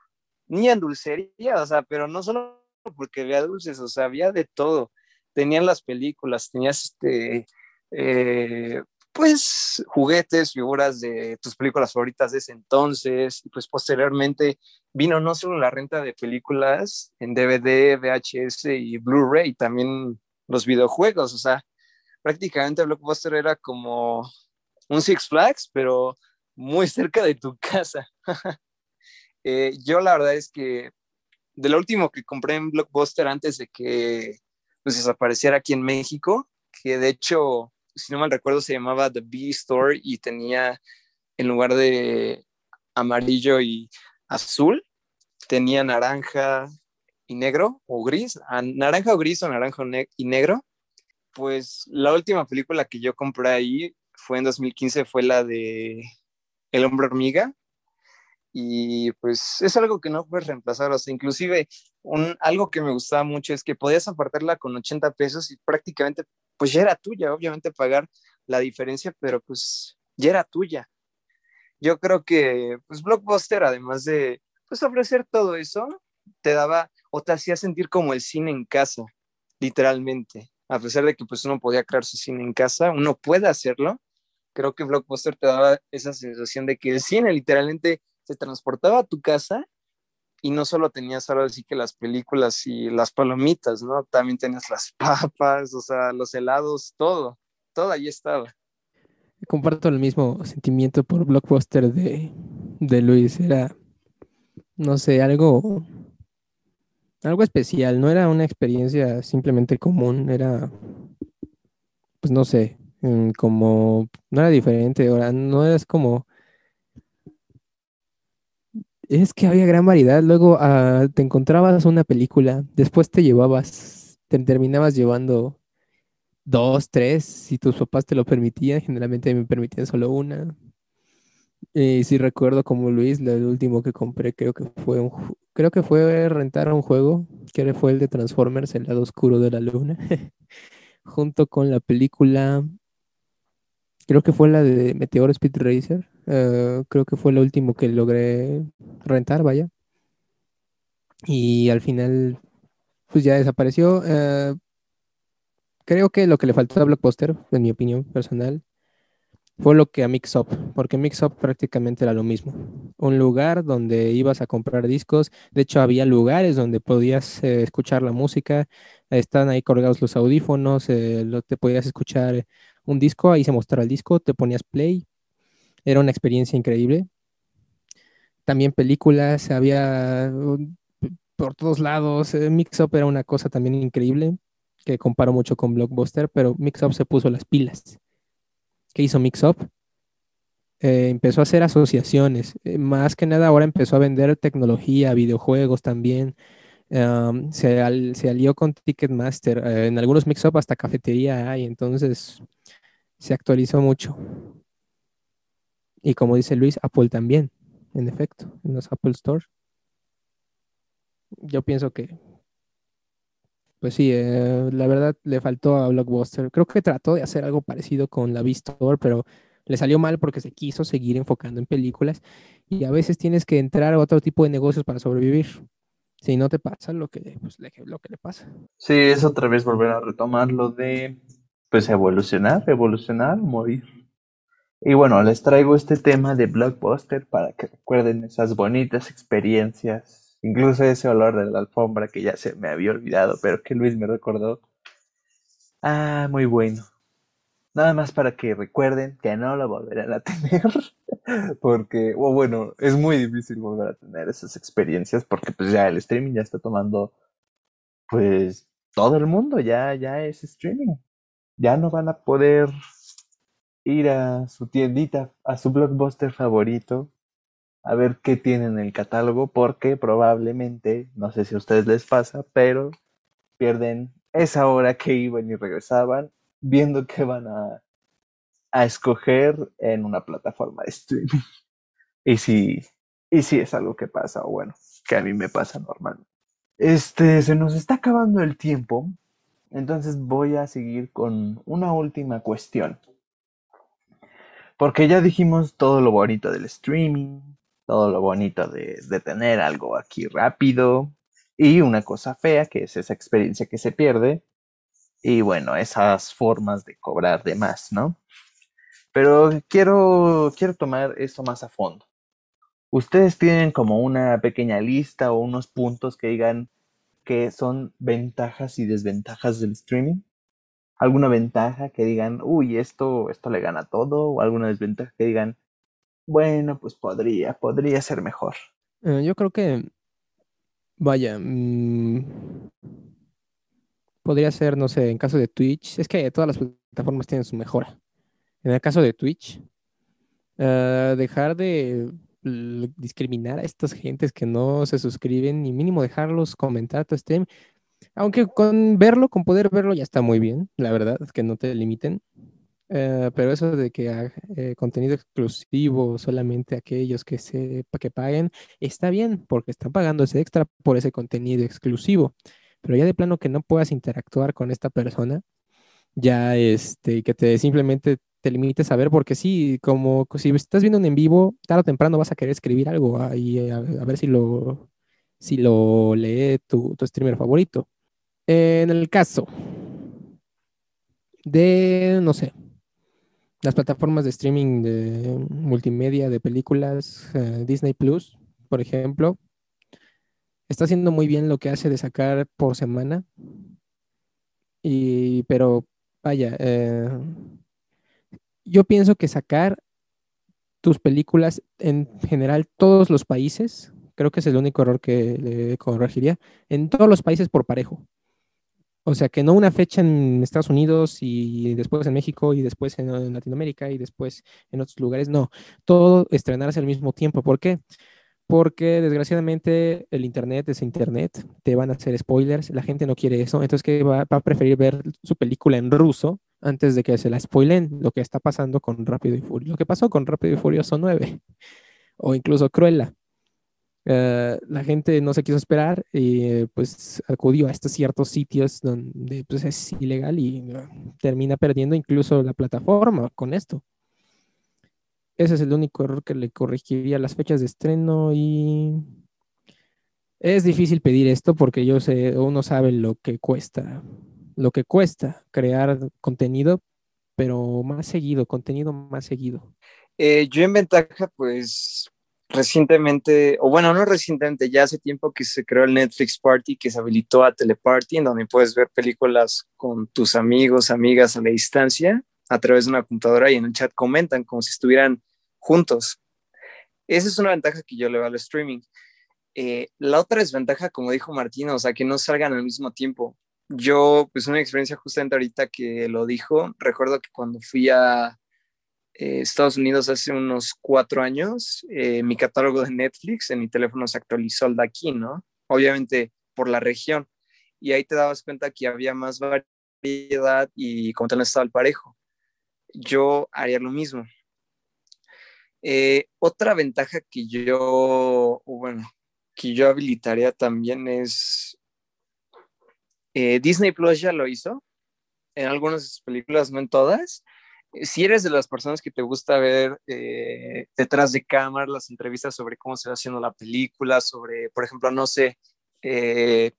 [SPEAKER 2] niña en dulcería, o sea, pero no solo porque había dulces, o sea, había de todo. Tenían las películas, tenías este, eh, pues, juguetes, figuras de tus películas favoritas de ese entonces, y pues posteriormente vino no solo la renta de películas en DVD, VHS y Blu-ray, también los videojuegos, o sea, prácticamente Blockbuster era como un Six Flags, pero muy cerca de tu casa. Eh, yo la verdad es que de lo último que compré en Blockbuster antes de que pues, desapareciera aquí en México, que de hecho, si no mal recuerdo, se llamaba The B Store y tenía en lugar de amarillo y azul, tenía naranja y negro o gris, naranja o gris o naranja y negro. Pues la última película que yo compré ahí fue en 2015, fue la de El hombre hormiga, y pues es algo que no puedes reemplazar, o sea, inclusive un, algo que me gustaba mucho es que podías apartarla con 80 pesos y prácticamente pues ya era tuya, obviamente pagar la diferencia, pero pues ya era tuya. Yo creo que pues Blockbuster, además de pues ofrecer todo eso, te daba o te hacía sentir como el cine en casa, literalmente. A pesar de que pues uno podía crear su cine en casa, uno puede hacerlo. Creo que Blockbuster te daba esa sensación de que el cine literalmente se transportaba a tu casa y no solo tenías ahora sí que las películas y las palomitas, ¿no? También tenías las papas, o sea, los helados, todo, todo ahí estaba.
[SPEAKER 3] Comparto el mismo sentimiento por Blockbuster de, de Luis, era, no sé, algo, algo especial, no era una experiencia simplemente común, era, pues no sé, mm, como, no era diferente, ahora no es como Es que había gran variedad. Luego ah, te encontrabas una película, después te llevabas, te terminabas llevando dos, tres, si tus papás te lo permitían. Generalmente me permitían solo una. Y si recuerdo como Luis, lo último que compré creo que fue un, creo que fue rentar un juego, que fue el de Transformers, el lado oscuro de la luna, junto con la película, creo que fue la de Meteor Speed Racer, eh, creo que fue lo último que logré rentar, vaya. Y al final, pues ya desapareció. Eh, creo que lo que le faltó a Blockbuster, en mi opinión personal, fue lo que a Mix Up, porque Mix Up prácticamente era lo mismo. Un lugar donde ibas a comprar discos, de hecho había lugares donde podías eh, escuchar la música, están ahí colgados los audífonos, lo, te podías escuchar un disco, ahí se mostraba el disco, te ponías play, era una experiencia increíble. También películas, había por todos lados, eh, Mix Up era una cosa también increíble, que comparo mucho con Blockbuster, pero Mix Up se puso las pilas que hizo Mixup, eh, empezó a hacer asociaciones. Eh, más que nada ahora empezó a vender tecnología, videojuegos también. se, alió con Ticketmaster. En algunos Mixup hasta cafetería hay, entonces se actualizó mucho. Y como dice Luis, Apple también, en efecto, en los Apple Store. Yo pienso que pues sí, eh, la verdad le faltó a Blockbuster. Creo que trató de hacer algo parecido con la V-Store, pero le salió mal porque se quiso seguir enfocando en películas y a veces tienes que entrar a otro tipo de negocios para sobrevivir. Si no te pasa lo que, pues, le, lo que le pasa.
[SPEAKER 1] Sí, es otra vez volver a retomar lo de, pues, evolucionar, evolucionar, morir. Y bueno, les traigo este tema de Blockbuster para que recuerden esas bonitas experiencias Incluso ese olor de la alfombra que ya se me había olvidado, pero que Luis me recordó. Ah, muy bueno. Nada más para que recuerden que no lo volverán a tener. porque, o bueno, es muy difícil volver a tener esas experiencias porque pues ya el streaming ya está tomando, pues, todo el mundo ya, ya es streaming. Ya no van a poder ir a su tiendita, a su blockbuster favorito a ver qué tienen en el catálogo, porque probablemente, no sé si a ustedes les pasa, pero pierden esa hora que iban y regresaban viendo qué van a, a escoger en una plataforma de streaming. Y si, y si es algo que pasa, o bueno, que a mí me pasa normalmente. Este, se nos está acabando el tiempo, entonces voy a seguir con una última cuestión. Porque ya dijimos todo lo bonito del streaming, todo lo bonito de, tener algo aquí rápido y una cosa fea que es esa experiencia que se pierde y bueno, esas formas de cobrar de más, ¿no? Pero quiero, quiero tomar esto más a fondo. ¿Ustedes tienen como una pequeña lista o unos puntos que digan que son ventajas y desventajas del streaming? ¿Alguna ventaja que digan, uy, esto, esto le gana todo? ¿O alguna desventaja que digan, bueno, pues podría, podría ser mejor.
[SPEAKER 3] Eh, yo creo que, vaya, mm, podría ser, no sé, en caso de Twitch, es que todas las plataformas tienen su mejora. En el caso de Twitch, eh, dejar de discriminar a estas gentes que no se suscriben y mínimo dejarlos comentar tu stream. Aunque con verlo, con poder verlo ya está muy bien, la verdad, que no te limiten. Eh, pero eso de que eh, contenido exclusivo solamente aquellos que se que paguen está bien porque están pagando ese extra por ese contenido exclusivo. Pero ya de plano que no puedas interactuar con esta persona, ya este que te simplemente te limites a ver porque sí, como si estás viendo en vivo, tarde o temprano vas a querer escribir algo ahí a, ver si lo si lo lee tu, tu streamer favorito. En el caso de, no sé, las plataformas de streaming de multimedia, de películas, eh, Disney Plus, por ejemplo, está haciendo muy bien lo que hace de sacar por semana. Y, pero vaya, eh, yo pienso que sacar tus películas en general todos los países, creo que es el único error que le corregiría, en todos los países por parejo. O sea, que no una fecha en Estados Unidos y después en México y después en, Latinoamérica y después en otros lugares. No, todo estrenarse al mismo tiempo. ¿Por qué? porque desgraciadamente el Internet es Internet, te van a hacer spoilers, la gente no quiere eso, entonces que va, va a preferir ver su película en ruso antes de que se la spoilen, lo que está pasando con Rápido y Furioso, lo que pasó con Rápido y Furioso 9, o incluso Cruella. Eh, la gente no se quiso esperar y pues acudió a estos ciertos sitios donde pues, es ilegal y uh, termina perdiendo incluso la plataforma con esto. Ese es el único error que le corregiría las fechas de estreno y es difícil pedir esto porque yo sé, uno sabe lo que cuesta, lo que cuesta crear contenido, pero más seguido, contenido más seguido.
[SPEAKER 2] Eh, yo en ventaja, pues recientemente, o bueno, no recientemente, ya hace tiempo que se creó el Netflix Party, que se habilitó a Teleparty, en donde puedes ver películas con tus amigos, amigas a la distancia, a través de una computadora y en el chat comentan como si estuvieran juntos. Esa es una ventaja que yo le veo al streaming. Eh, la otra desventaja, como dijo Martín, o sea, que no salgan al mismo tiempo. Yo, pues una experiencia justamente ahorita que lo dijo, recuerdo que cuando fui a eh, Estados Unidos hace unos cuatro años, eh, mi catálogo de Netflix en mi teléfono se actualizó al de aquí, ¿no? Obviamente por la región. Y ahí te dabas cuenta que había más variedad y como tal no estaba el parejo. Yo haría lo mismo. Eh, otra ventaja que yo, bueno, que yo habilitaría también es Disney Plus ya lo hizo en algunas de sus películas, no en todas, si eres de las personas que te gusta ver eh, detrás de cámara las entrevistas sobre cómo se va haciendo la película, sobre, por ejemplo, no sé, eh,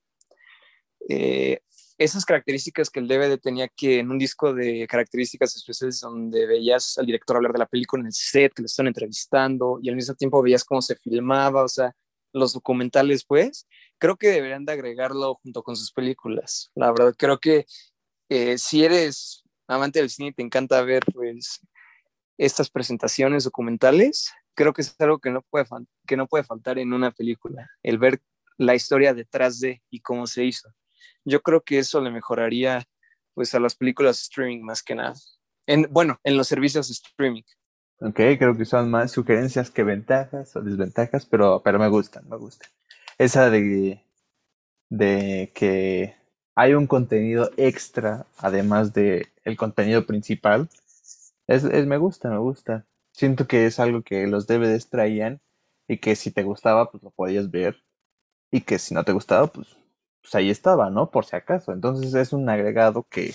[SPEAKER 2] eh, esas características que el DVD tenía que en un disco de características especiales donde veías al director hablar de la película en el set, que le están entrevistando y al mismo tiempo veías cómo se filmaba, o sea, los documentales, pues, creo que deberían de agregarlo junto con sus películas. La verdad, creo que si eres amante del cine y te encanta ver pues estas presentaciones documentales, creo que es algo que no puede, que no puede faltar en una película, el ver la historia detrás de y cómo se hizo. Yo creo que eso le mejoraría pues a las películas streaming más que nada. En, bueno, en los servicios streaming.
[SPEAKER 1] Ok, creo que son más sugerencias que ventajas o desventajas, pero, pero me gustan, me gustan. Esa de, de que hay un contenido extra, además de el contenido principal. Es, me gusta, me gusta. Siento que es algo que los DVDs traían y que si te gustaba, pues lo podías ver. Y que si no te gustaba, pues, pues ahí estaba, ¿no? Por si acaso. Entonces es un agregado que,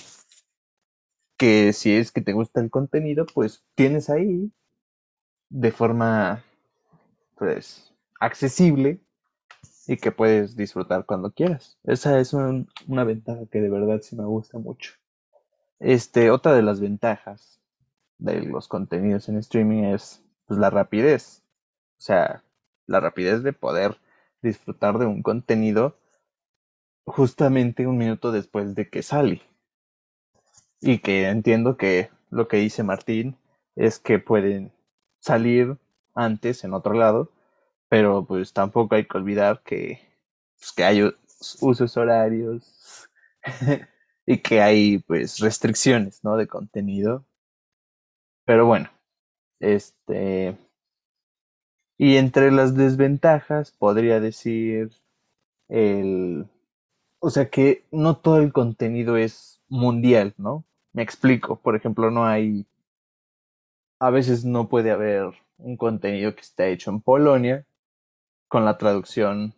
[SPEAKER 1] que si es que te gusta el contenido, pues tienes ahí de forma, pues, accesible y que puedes disfrutar cuando quieras. Esa es una ventaja que de verdad sí me gusta mucho. Este, otra de las ventajas de los contenidos en streaming es pues, la rapidez. O sea, la rapidez de poder disfrutar de un contenido justamente un minuto después de que sale. Y que entiendo que lo que dice Martín es que pueden salir antes en otro lado pero pues tampoco hay que olvidar que, pues, que hay usos horarios y que hay pues restricciones, ¿no? De contenido. Pero bueno, este... Y entre las desventajas podría decir el... O sea que no todo el contenido es mundial, ¿no? Me explico. Por ejemplo, no hay... A veces no puede haber un contenido que está hecho en Polonia con la traducción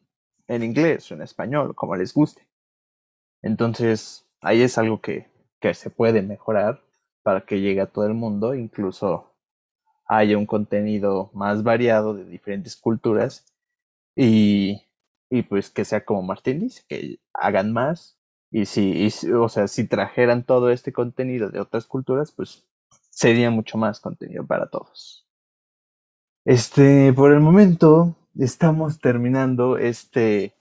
[SPEAKER 1] en inglés o en español, como les guste. Entonces, ahí es algo que, que se puede mejorar para que llegue a todo el mundo, incluso haya un contenido más variado de diferentes culturas y, y pues que sea como Martín dice, que hagan más y si, o sea, si trajeran todo este contenido de otras culturas, pues sería mucho más contenido para todos. Este, por el momento, estamos terminando este,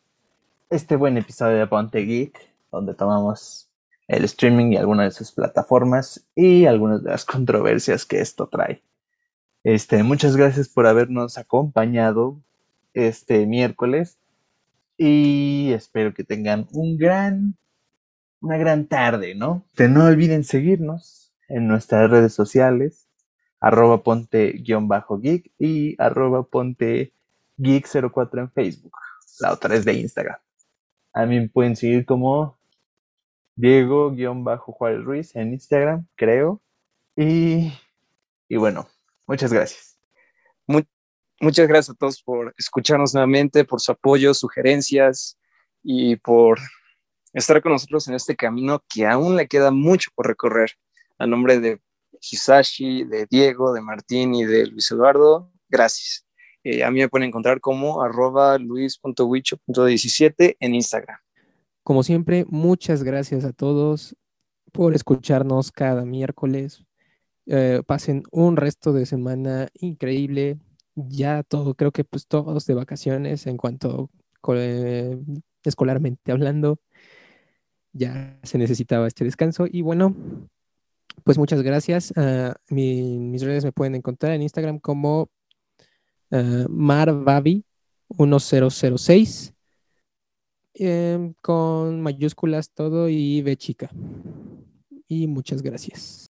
[SPEAKER 1] este buen episodio de Ponte Geek, donde tomamos el streaming y algunas de sus plataformas y algunas de las controversias que esto trae. Este, muchas gracias por habernos acompañado este miércoles y espero que tengan un gran, una gran tarde, ¿no? no olviden seguirnos en nuestras redes sociales, arroba ponte-geek y arroba ponte Geek04 en Facebook. La otra es de Instagram. A mí me pueden seguir como Diego-Juárez Ruiz en Instagram, creo. Y, y bueno, muchas gracias.
[SPEAKER 2] muchas gracias a todos por escucharnos nuevamente, por su apoyo, sugerencias y por estar con nosotros en este camino que aún le queda mucho por recorrer. A nombre de Hisashi, de Diego, de Martín y de Luis Eduardo, gracias. Eh, a mí me pueden encontrar como arroba luis.wicho.17 en Instagram.
[SPEAKER 3] Como siempre, muchas gracias a todos por escucharnos cada miércoles. Eh, pasen un resto de semana increíble. Ya todo, creo que pues todos de vacaciones en cuanto eh, escolarmente hablando. Ya se necesitaba este descanso. Y bueno, pues muchas gracias. Uh, mis redes me pueden encontrar en Instagram como uh, marbabi1006 eh, con mayúsculas todo y B chica. Y muchas gracias.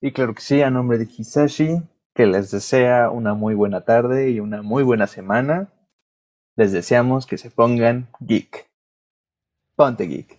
[SPEAKER 1] Y claro que sí, a nombre de Hisashi, que les desea una muy buena tarde y una muy buena semana. Les deseamos que se pongan geek. Ponte geek.